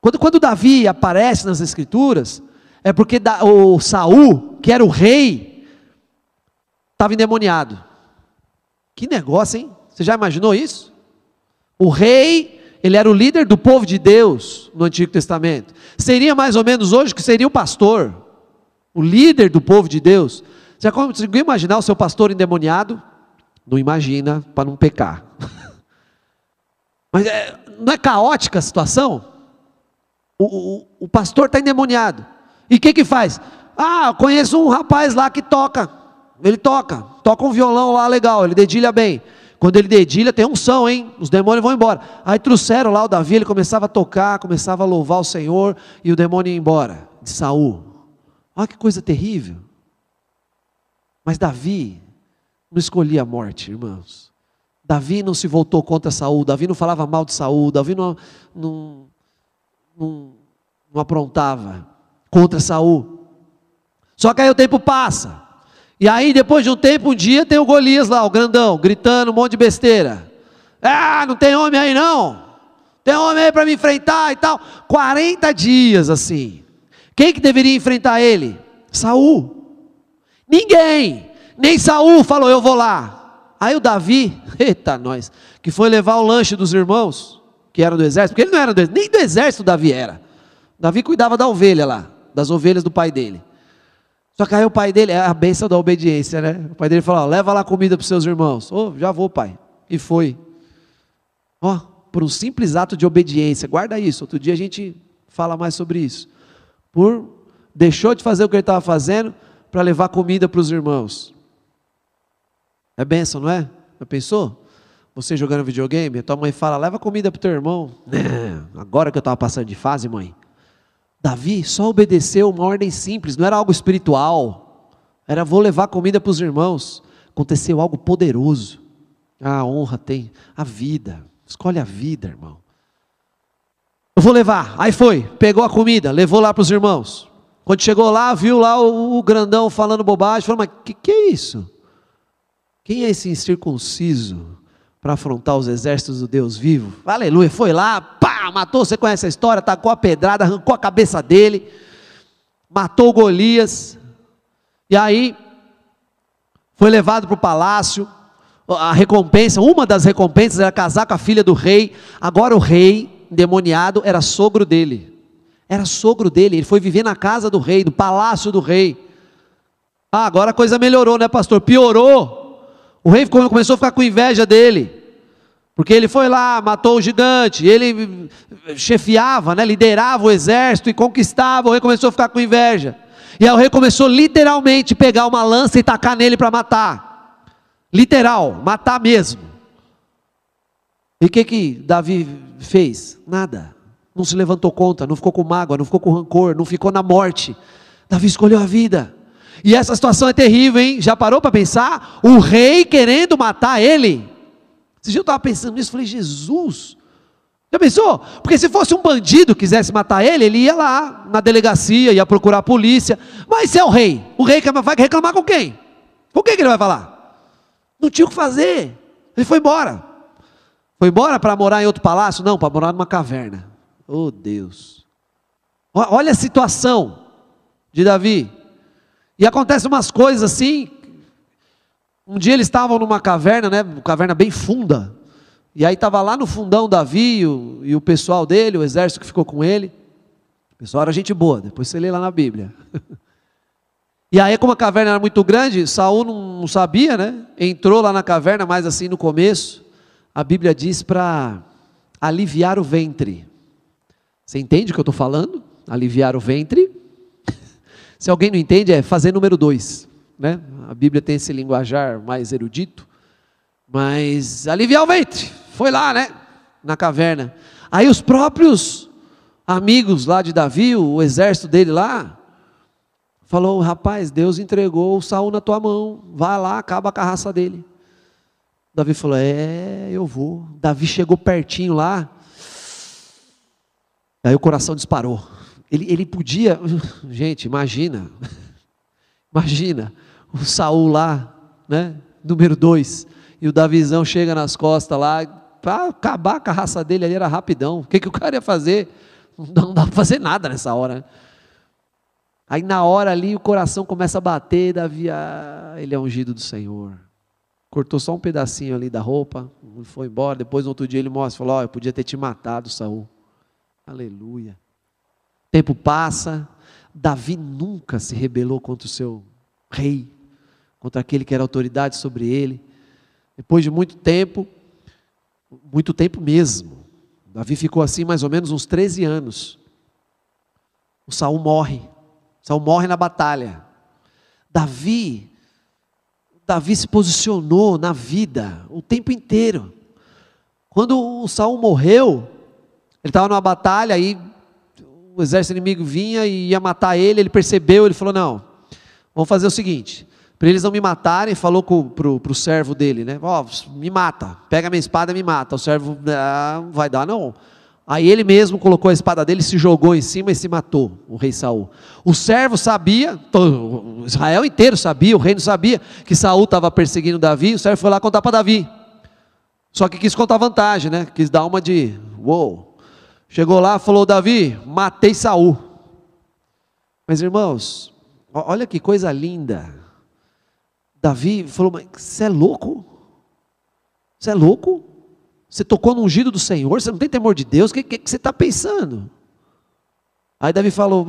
Quando, quando Davi aparece nas escrituras, é porque o Saul, que era o rei, estava endemoniado. Que negócio, hein? Você já imaginou isso? O rei, ele era o líder do povo de Deus no Antigo Testamento. Seria mais ou menos hoje que seria o pastor, o líder do povo de Deus. Você conseguiu imaginar o seu pastor endemoniado? Não imagina para não pecar. Mas é, não é caótica a situação? O, o, o pastor está endemoniado. E o que que faz? Ah, conheço um rapaz lá que toca. Ele toca, toca um violão lá legal, ele dedilha bem. Quando ele dedilha, tem unção, hein? Os demônios vão embora. Aí trouxeram lá o Davi, ele começava a tocar, começava a louvar o Senhor, e o demônio ia embora, de Saul. Olha que coisa terrível. Mas Davi não escolhia a morte, irmãos. Davi não se voltou contra Saul, Davi não falava mal de Saul, Davi não, não, não, não aprontava contra Saul. Só que aí o tempo passa. E aí, depois de um tempo, um dia tem o Golias lá, o grandão, gritando um monte de besteira. Ah, não tem homem aí não. Tem homem aí para me enfrentar e tal. 40 dias assim. Quem que deveria enfrentar ele? Saul. Ninguém. Nem Saul falou, eu vou lá. Aí o Davi, eita nós, que foi levar o lanche dos irmãos, que eram do exército, porque ele não era do exército, nem do exército Davi era. Davi cuidava da ovelha lá, das ovelhas do pai dele. Só que aí o pai dele, é a bênção da obediência, né? O pai dele falou: leva lá comida para os seus irmãos. Oh, já vou, pai. E foi. Ó, por um simples ato de obediência. Guarda isso. Outro dia a gente fala mais sobre isso. Por deixou de fazer o que ele estava fazendo para levar comida para os irmãos. É bênção, não é? Já pensou? Você jogando videogame, tua mãe fala: leva comida para o teu irmão. agora que eu estava passando de fase, mãe. Davi só obedeceu uma ordem simples, não era algo espiritual, era vou levar comida para os irmãos. Aconteceu algo poderoso. A honra tem a vida, escolhe a vida, irmão. Eu vou levar. Aí foi, pegou a comida, levou lá para os irmãos. Quando chegou lá, viu lá o, o grandão falando bobagem, falou: Mas que, que é isso? Quem é esse incircunciso para afrontar os exércitos do Deus vivo? Aleluia, foi lá, pá, matou. Você conhece a história? Tacou a pedrada, arrancou a cabeça dele, matou Golias. E aí, foi levado para o palácio. A recompensa, uma das recompensas era casar com a filha do rei. Agora o rei endemoniado era sogro dele. Era sogro dele, ele foi viver na casa do rei, no palácio do rei. Ah, agora a coisa melhorou, né, pastor? Piorou. O rei começou a ficar com inveja dele. Porque ele foi lá, matou o gigante, ele chefiava, né, liderava o exército e conquistava. O rei começou a ficar com inveja. E aí o rei começou literalmente a pegar uma lança e tacar nele para matar. Literal, matar mesmo. E o que que Davi fez? Nada. Não se levantou contra, não ficou com mágoa, não ficou com rancor, não ficou na morte. Davi escolheu a vida. E essa situação é terrível, hein? Já parou para pensar? O rei querendo matar ele. Esse dia eu estava pensando nisso, falei, Jesus. Já pensou? Porque se fosse um bandido quisesse matar ele, ele ia lá na delegacia, ia procurar a polícia. Mas se é o rei, o rei vai reclamar com quem? Com quem que ele vai falar? Não tinha o que fazer. Ele foi embora. Foi embora para morar em outro palácio? Não, para morar numa caverna. Oh Deus. Olha a situação de Davi. E acontecem umas coisas assim. Um dia eles estavam numa caverna, né? Uma caverna bem funda. E aí estava lá no fundão Davi e o, e o pessoal dele, o exército que ficou com ele. O pessoal era gente boa, depois você lê lá na Bíblia. E aí, como a caverna era muito grande, Saul não, sabia, né? Entrou lá na caverna, mas assim no começo a Bíblia diz para aliviar o ventre. Você entende o que eu estou falando? Aliviar o ventre. Se alguém não entende, é fazer número dois. Né? A Bíblia tem esse linguajar mais erudito. Mas aliviar o ventre. Foi lá, né? Na caverna. Aí os próprios amigos lá de Davi, o exército dele lá, falou: rapaz, Deus entregou o Saul na tua mão. Vai lá, acaba a raça dele. Davi falou: É, eu vou. Davi chegou pertinho lá. Aí o coração disparou. Ele, ele podia, gente, imagina, imagina, o Saul lá, né, número dois, e o Davizão chega nas costas lá, para acabar com a raça dele ali era rapidão. O que, que o cara ia fazer? Não dá para fazer nada nessa hora. Né? Aí na hora ali o coração começa a bater, Davi, ah, ele é ungido do Senhor cortou só um pedacinho ali da roupa, foi embora. Depois, no outro dia, ele mostra, falou: Ó, oh, eu podia ter te matado, Saul. Aleluia. Tempo passa, Davi nunca se rebelou contra o seu rei, contra aquele que era autoridade sobre ele. Depois de muito tempo, muito tempo mesmo, Davi ficou assim mais ou menos uns 13 anos. O Saul morre. Saul morre na batalha. Davi Davi se posicionou na vida o tempo inteiro. Quando o Saul morreu, ele estava numa batalha, aí o exército inimigo vinha e ia matar ele, ele percebeu, ele falou, não, vamos fazer o seguinte, para eles não me matarem, falou para o servo dele, né, ó, oh, me mata, pega minha espada e me mata, o servo, ah, não vai dar não, Aí ele mesmo colocou a espada dele, se jogou em cima e se matou, o rei Saul. O servo sabia, Israel inteiro sabia, o reino sabia que Saul estava perseguindo Davi, o servo foi lá contar para Davi. Só que quis contar vantagem, né? Quis dar uma de, uou. Chegou lá, falou: "Davi, matei Saul". Mas irmãos, olha que coisa linda. Davi falou: "Mas você é louco? Você é louco? Você tocou no ungido do Senhor, você não tem temor de Deus, o que, que, que, você está pensando? Aí Davi falou,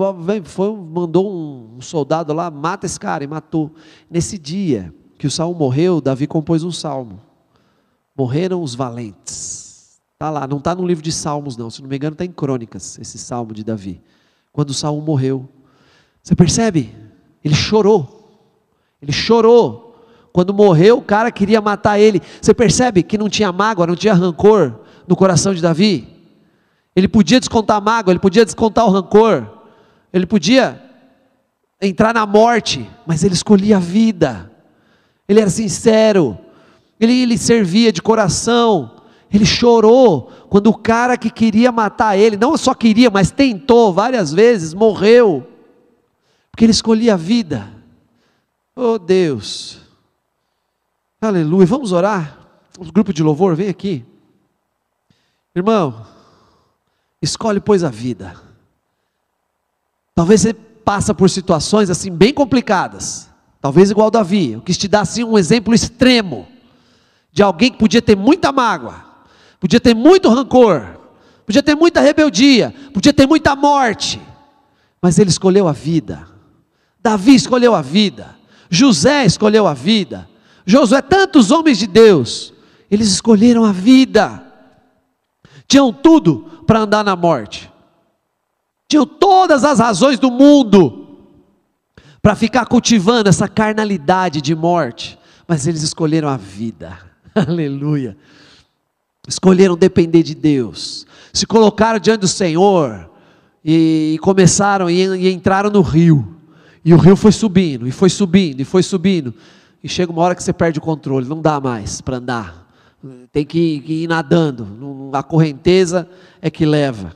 foi, mandou um, soldado lá, mata esse cara, e matou. Nesse dia que o Saul morreu, Davi compôs um salmo. Morreram os valentes. Está lá, não está no livro de Salmos, não. Se não me engano, está em Crônicas, esse salmo de Davi. Quando Saul morreu. Você percebe? Ele chorou. Ele chorou quando morreu, o cara queria matar ele. Você percebe que não tinha mágoa, não tinha rancor no coração de Davi? Ele podia descontar a mágoa, ele podia descontar o rancor. ele podia entrar na morte, mas ele escolhia a vida, ele era sincero, ele, ele servia de coração, ele chorou quando o cara que queria matar ele, não só queria, mas tentou várias vezes, morreu, porque ele escolhia a vida. Oh Deus, aleluia, vamos orar? O grupo de louvor, vem aqui. Irmão, escolhe, pois, a vida. Talvez você passa por situações assim bem complicadas. Talvez igual Davi. Eu quis te dar assim um exemplo extremo de alguém que podia ter muita mágoa, podia ter muito rancor, podia ter muita rebeldia, podia ter muita morte, mas ele escolheu a vida. Davi escolheu a vida. José escolheu a vida. Josué, tantos homens de Deus, eles escolheram a vida. Tinham tudo para andar na morte. Tinham todas as razões do mundo para ficar cultivando essa carnalidade de morte, mas eles escolheram a vida. Aleluia. Escolheram depender de Deus. Se colocaram diante do Senhor e começaram e, e entraram no rio. E o rio foi subindo, e foi subindo, e foi subindo. E chega uma hora que você perde o controle, não dá mais para andar. Tem que ir, que ir nadando. A correnteza é que leva.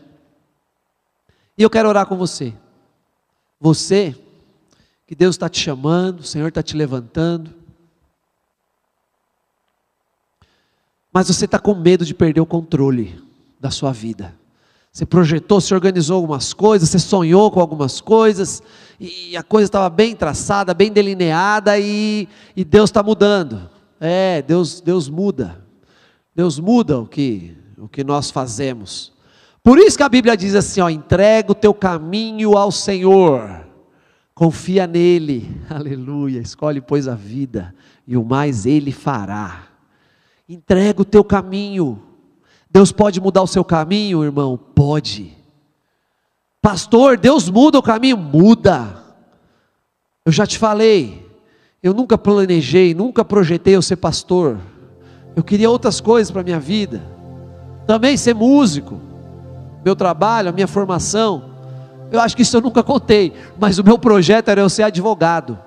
E eu quero orar com você. Você, que Deus está te chamando, o Senhor está te levantando. Mas você está com medo de perder o controle da sua vida. Você projetou, se organizou algumas coisas, você sonhou com algumas coisas, e a coisa estava bem traçada, bem delineada, e, e Deus está mudando. É, Deus, Deus muda. Deus muda o que, o que nós fazemos. Por isso que a Bíblia diz assim: ó, entrega o teu caminho ao Senhor, confia nele, aleluia, escolhe, pois, a vida, e o mais ele fará. Entrega o teu caminho. Deus pode mudar o seu caminho, irmão? Pode. Pastor, Deus muda o caminho? Muda. Eu já te falei, eu nunca planejei, nunca projetei eu ser pastor. Eu queria outras coisas para a minha vida. Também ser músico. Meu trabalho, a minha formação. Eu acho que isso eu nunca contei, mas o meu projeto era eu ser advogado.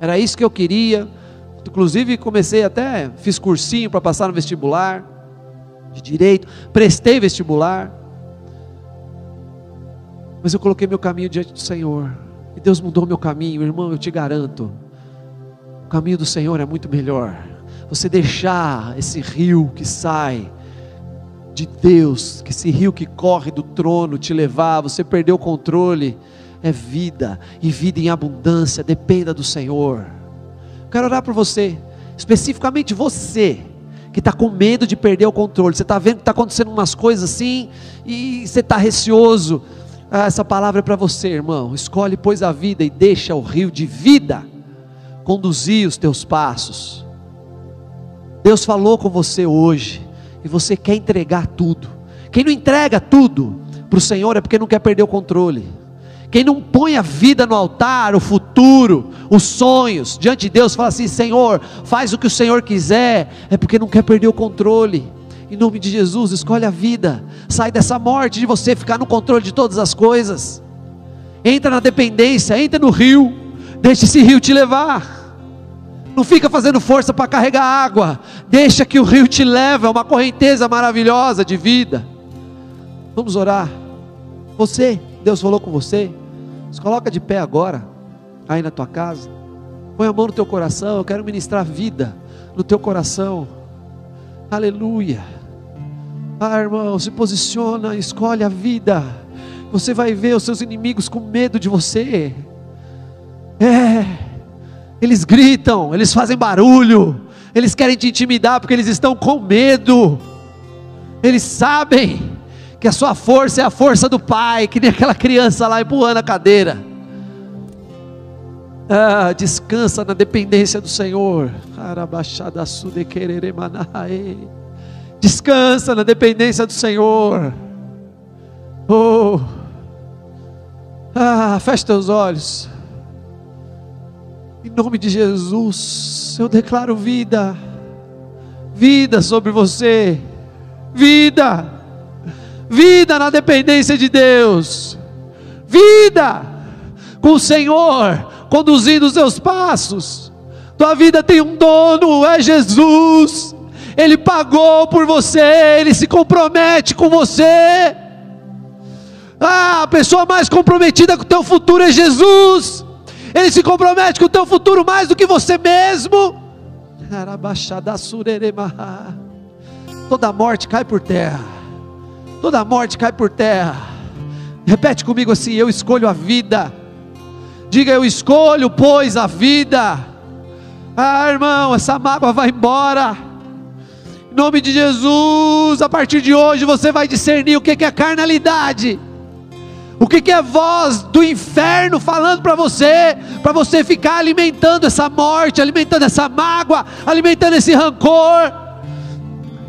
Era isso que eu queria Inclusive comecei até, fiz cursinho para passar no vestibular de direito, prestei vestibular. Mas eu coloquei meu caminho diante do Senhor. E Deus mudou meu caminho, irmão, eu te garanto. O caminho do Senhor é muito melhor. Você deixar esse rio que sai de Deus, que esse rio que corre do trono te levar, você perdeu o controle, é vida, e vida em abundância, dependa do Senhor. Quero orar por você, especificamente você que está com medo de perder o controle. Você está vendo que está acontecendo umas coisas assim e você está receoso. Ah, essa palavra é para você, irmão. Escolhe, pois, a vida e deixa o rio de vida conduzir os teus passos. Deus falou com você hoje e você quer entregar tudo. Quem não entrega tudo para o Senhor é porque não quer perder o controle. Quem não põe a vida no altar, o futuro, os sonhos, diante de Deus, fala assim: Senhor, faz o que o Senhor quiser, é porque não quer perder o controle. Em nome de Jesus, escolhe a vida, sai dessa morte de você ficar no controle de todas as coisas. Entra na dependência, entra no rio, deixa esse rio te levar. Não fica fazendo força para carregar água, deixa que o rio te leve, é uma correnteza maravilhosa de vida. Vamos orar. Você Deus falou com você, se coloca de pé agora, aí na tua casa. Põe a mão no teu coração, eu quero ministrar vida no teu coração. Aleluia. Ah, irmão, se posiciona, escolhe a vida. Você vai ver os seus inimigos com medo de você. É. Eles gritam, eles fazem barulho, eles querem te intimidar porque eles estão com medo. Eles sabem que a sua força é a força do Pai, que nem aquela criança lá empurrando a cadeira. Ah, descansa na dependência do Senhor. Descansa na dependência do Senhor. Oh, ah, feche teus olhos. Em nome de Jesus, eu declaro vida, vida sobre você, vida vida na dependência de Deus, vida, com o Senhor conduzindo os seus passos. Tua vida tem um dono, é Jesus. Ele pagou por você, ele se compromete com você. Ah, a pessoa mais comprometida com o teu futuro é Jesus. Ele se compromete com o teu futuro mais do que você mesmo. Toda morte cai por terra. Toda morte cai por terra. Repete comigo assim: eu escolho a vida. Diga eu escolho, pois, a vida. Ah, irmão, essa mágoa vai embora. Em nome de Jesus, a partir de hoje você vai discernir o que é carnalidade. O que é voz do inferno falando para você, para você ficar alimentando essa morte, alimentando essa mágoa, alimentando esse rancor,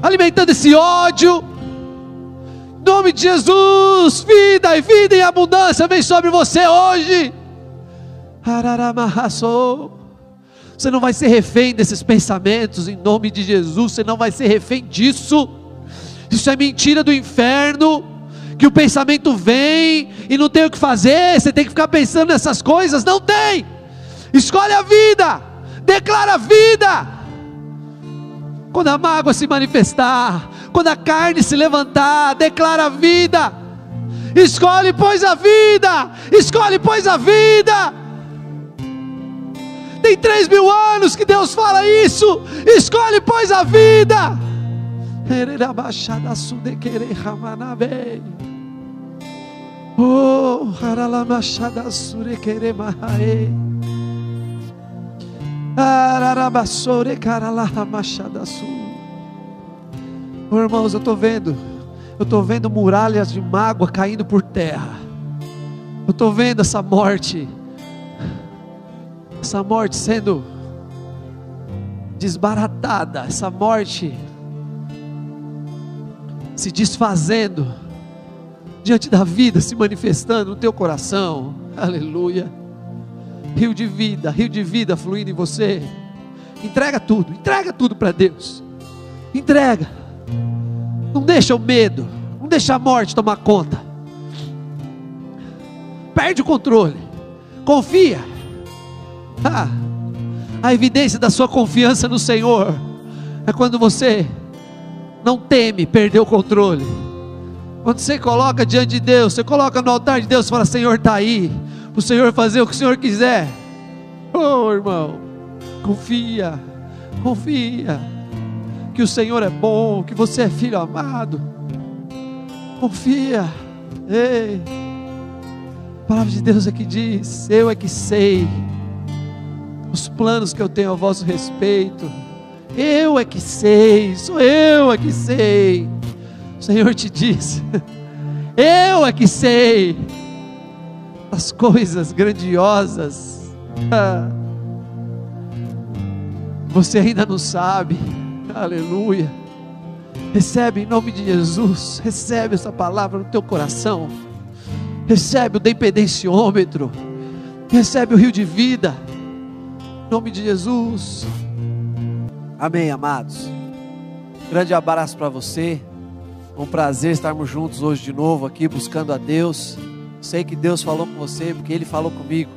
alimentando esse ódio. Nome de Jesus, vida e vida em abundância vem sobre você hoje. Você não vai ser refém desses pensamentos, em nome de Jesus, você não vai ser refém disso. Isso é mentira do inferno. Que o pensamento vem e não tem o que fazer, você tem que ficar pensando nessas coisas. Não tem. Escolhe a vida, declara a vida. Quando a mágoa se manifestar, quando a carne se levantar, declara a vida. Escolhe, pois, a vida. Escolhe, pois, a vida. Tem três mil anos que Deus fala isso. Escolhe, pois, a vida. Oh, mahae. Ararabasore. Oh, irmãos, eu estou vendo. Eu estou vendo muralhas de mágoa caindo por terra. Eu estou vendo essa morte essa morte sendo desbaratada, essa morte se desfazendo diante da vida, se manifestando no teu coração. Aleluia. Rio de vida, rio de vida fluindo em você. Entrega tudo, entrega tudo para Deus. Entrega. Não deixa o medo, não deixa a morte tomar conta. Perde o controle. Confia ah, a evidência da sua confiança no Senhor é quando você não teme perder o controle. Quando você coloca diante de Deus, você coloca no altar de Deus e fala: Senhor, está aí, o Senhor fazer o que o Senhor quiser. Oh, irmão, confia, confia, que o Senhor é bom, que você é filho amado. Confia, ei. A palavra de Deus é que diz: Eu é que sei os planos que eu tenho a vosso respeito. Eu é que sei, sou eu é que sei. O Senhor te diz, eu é que sei as coisas grandiosas. Você ainda não sabe, aleluia. Recebe em nome de Jesus, recebe essa palavra no teu coração, recebe o dependenciômetro, recebe o rio de vida. Em nome de Jesus. Amém, amados. Grande abraço para você. Um prazer estarmos juntos hoje de novo aqui buscando a Deus. Sei que Deus falou com você porque Ele falou comigo.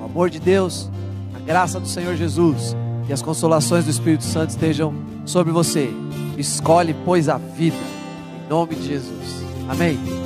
O amor de Deus, a graça do Senhor Jesus e as consolações do Espírito Santo estejam sobre você. Escolhe, pois, a vida. Em nome de Jesus. Amém.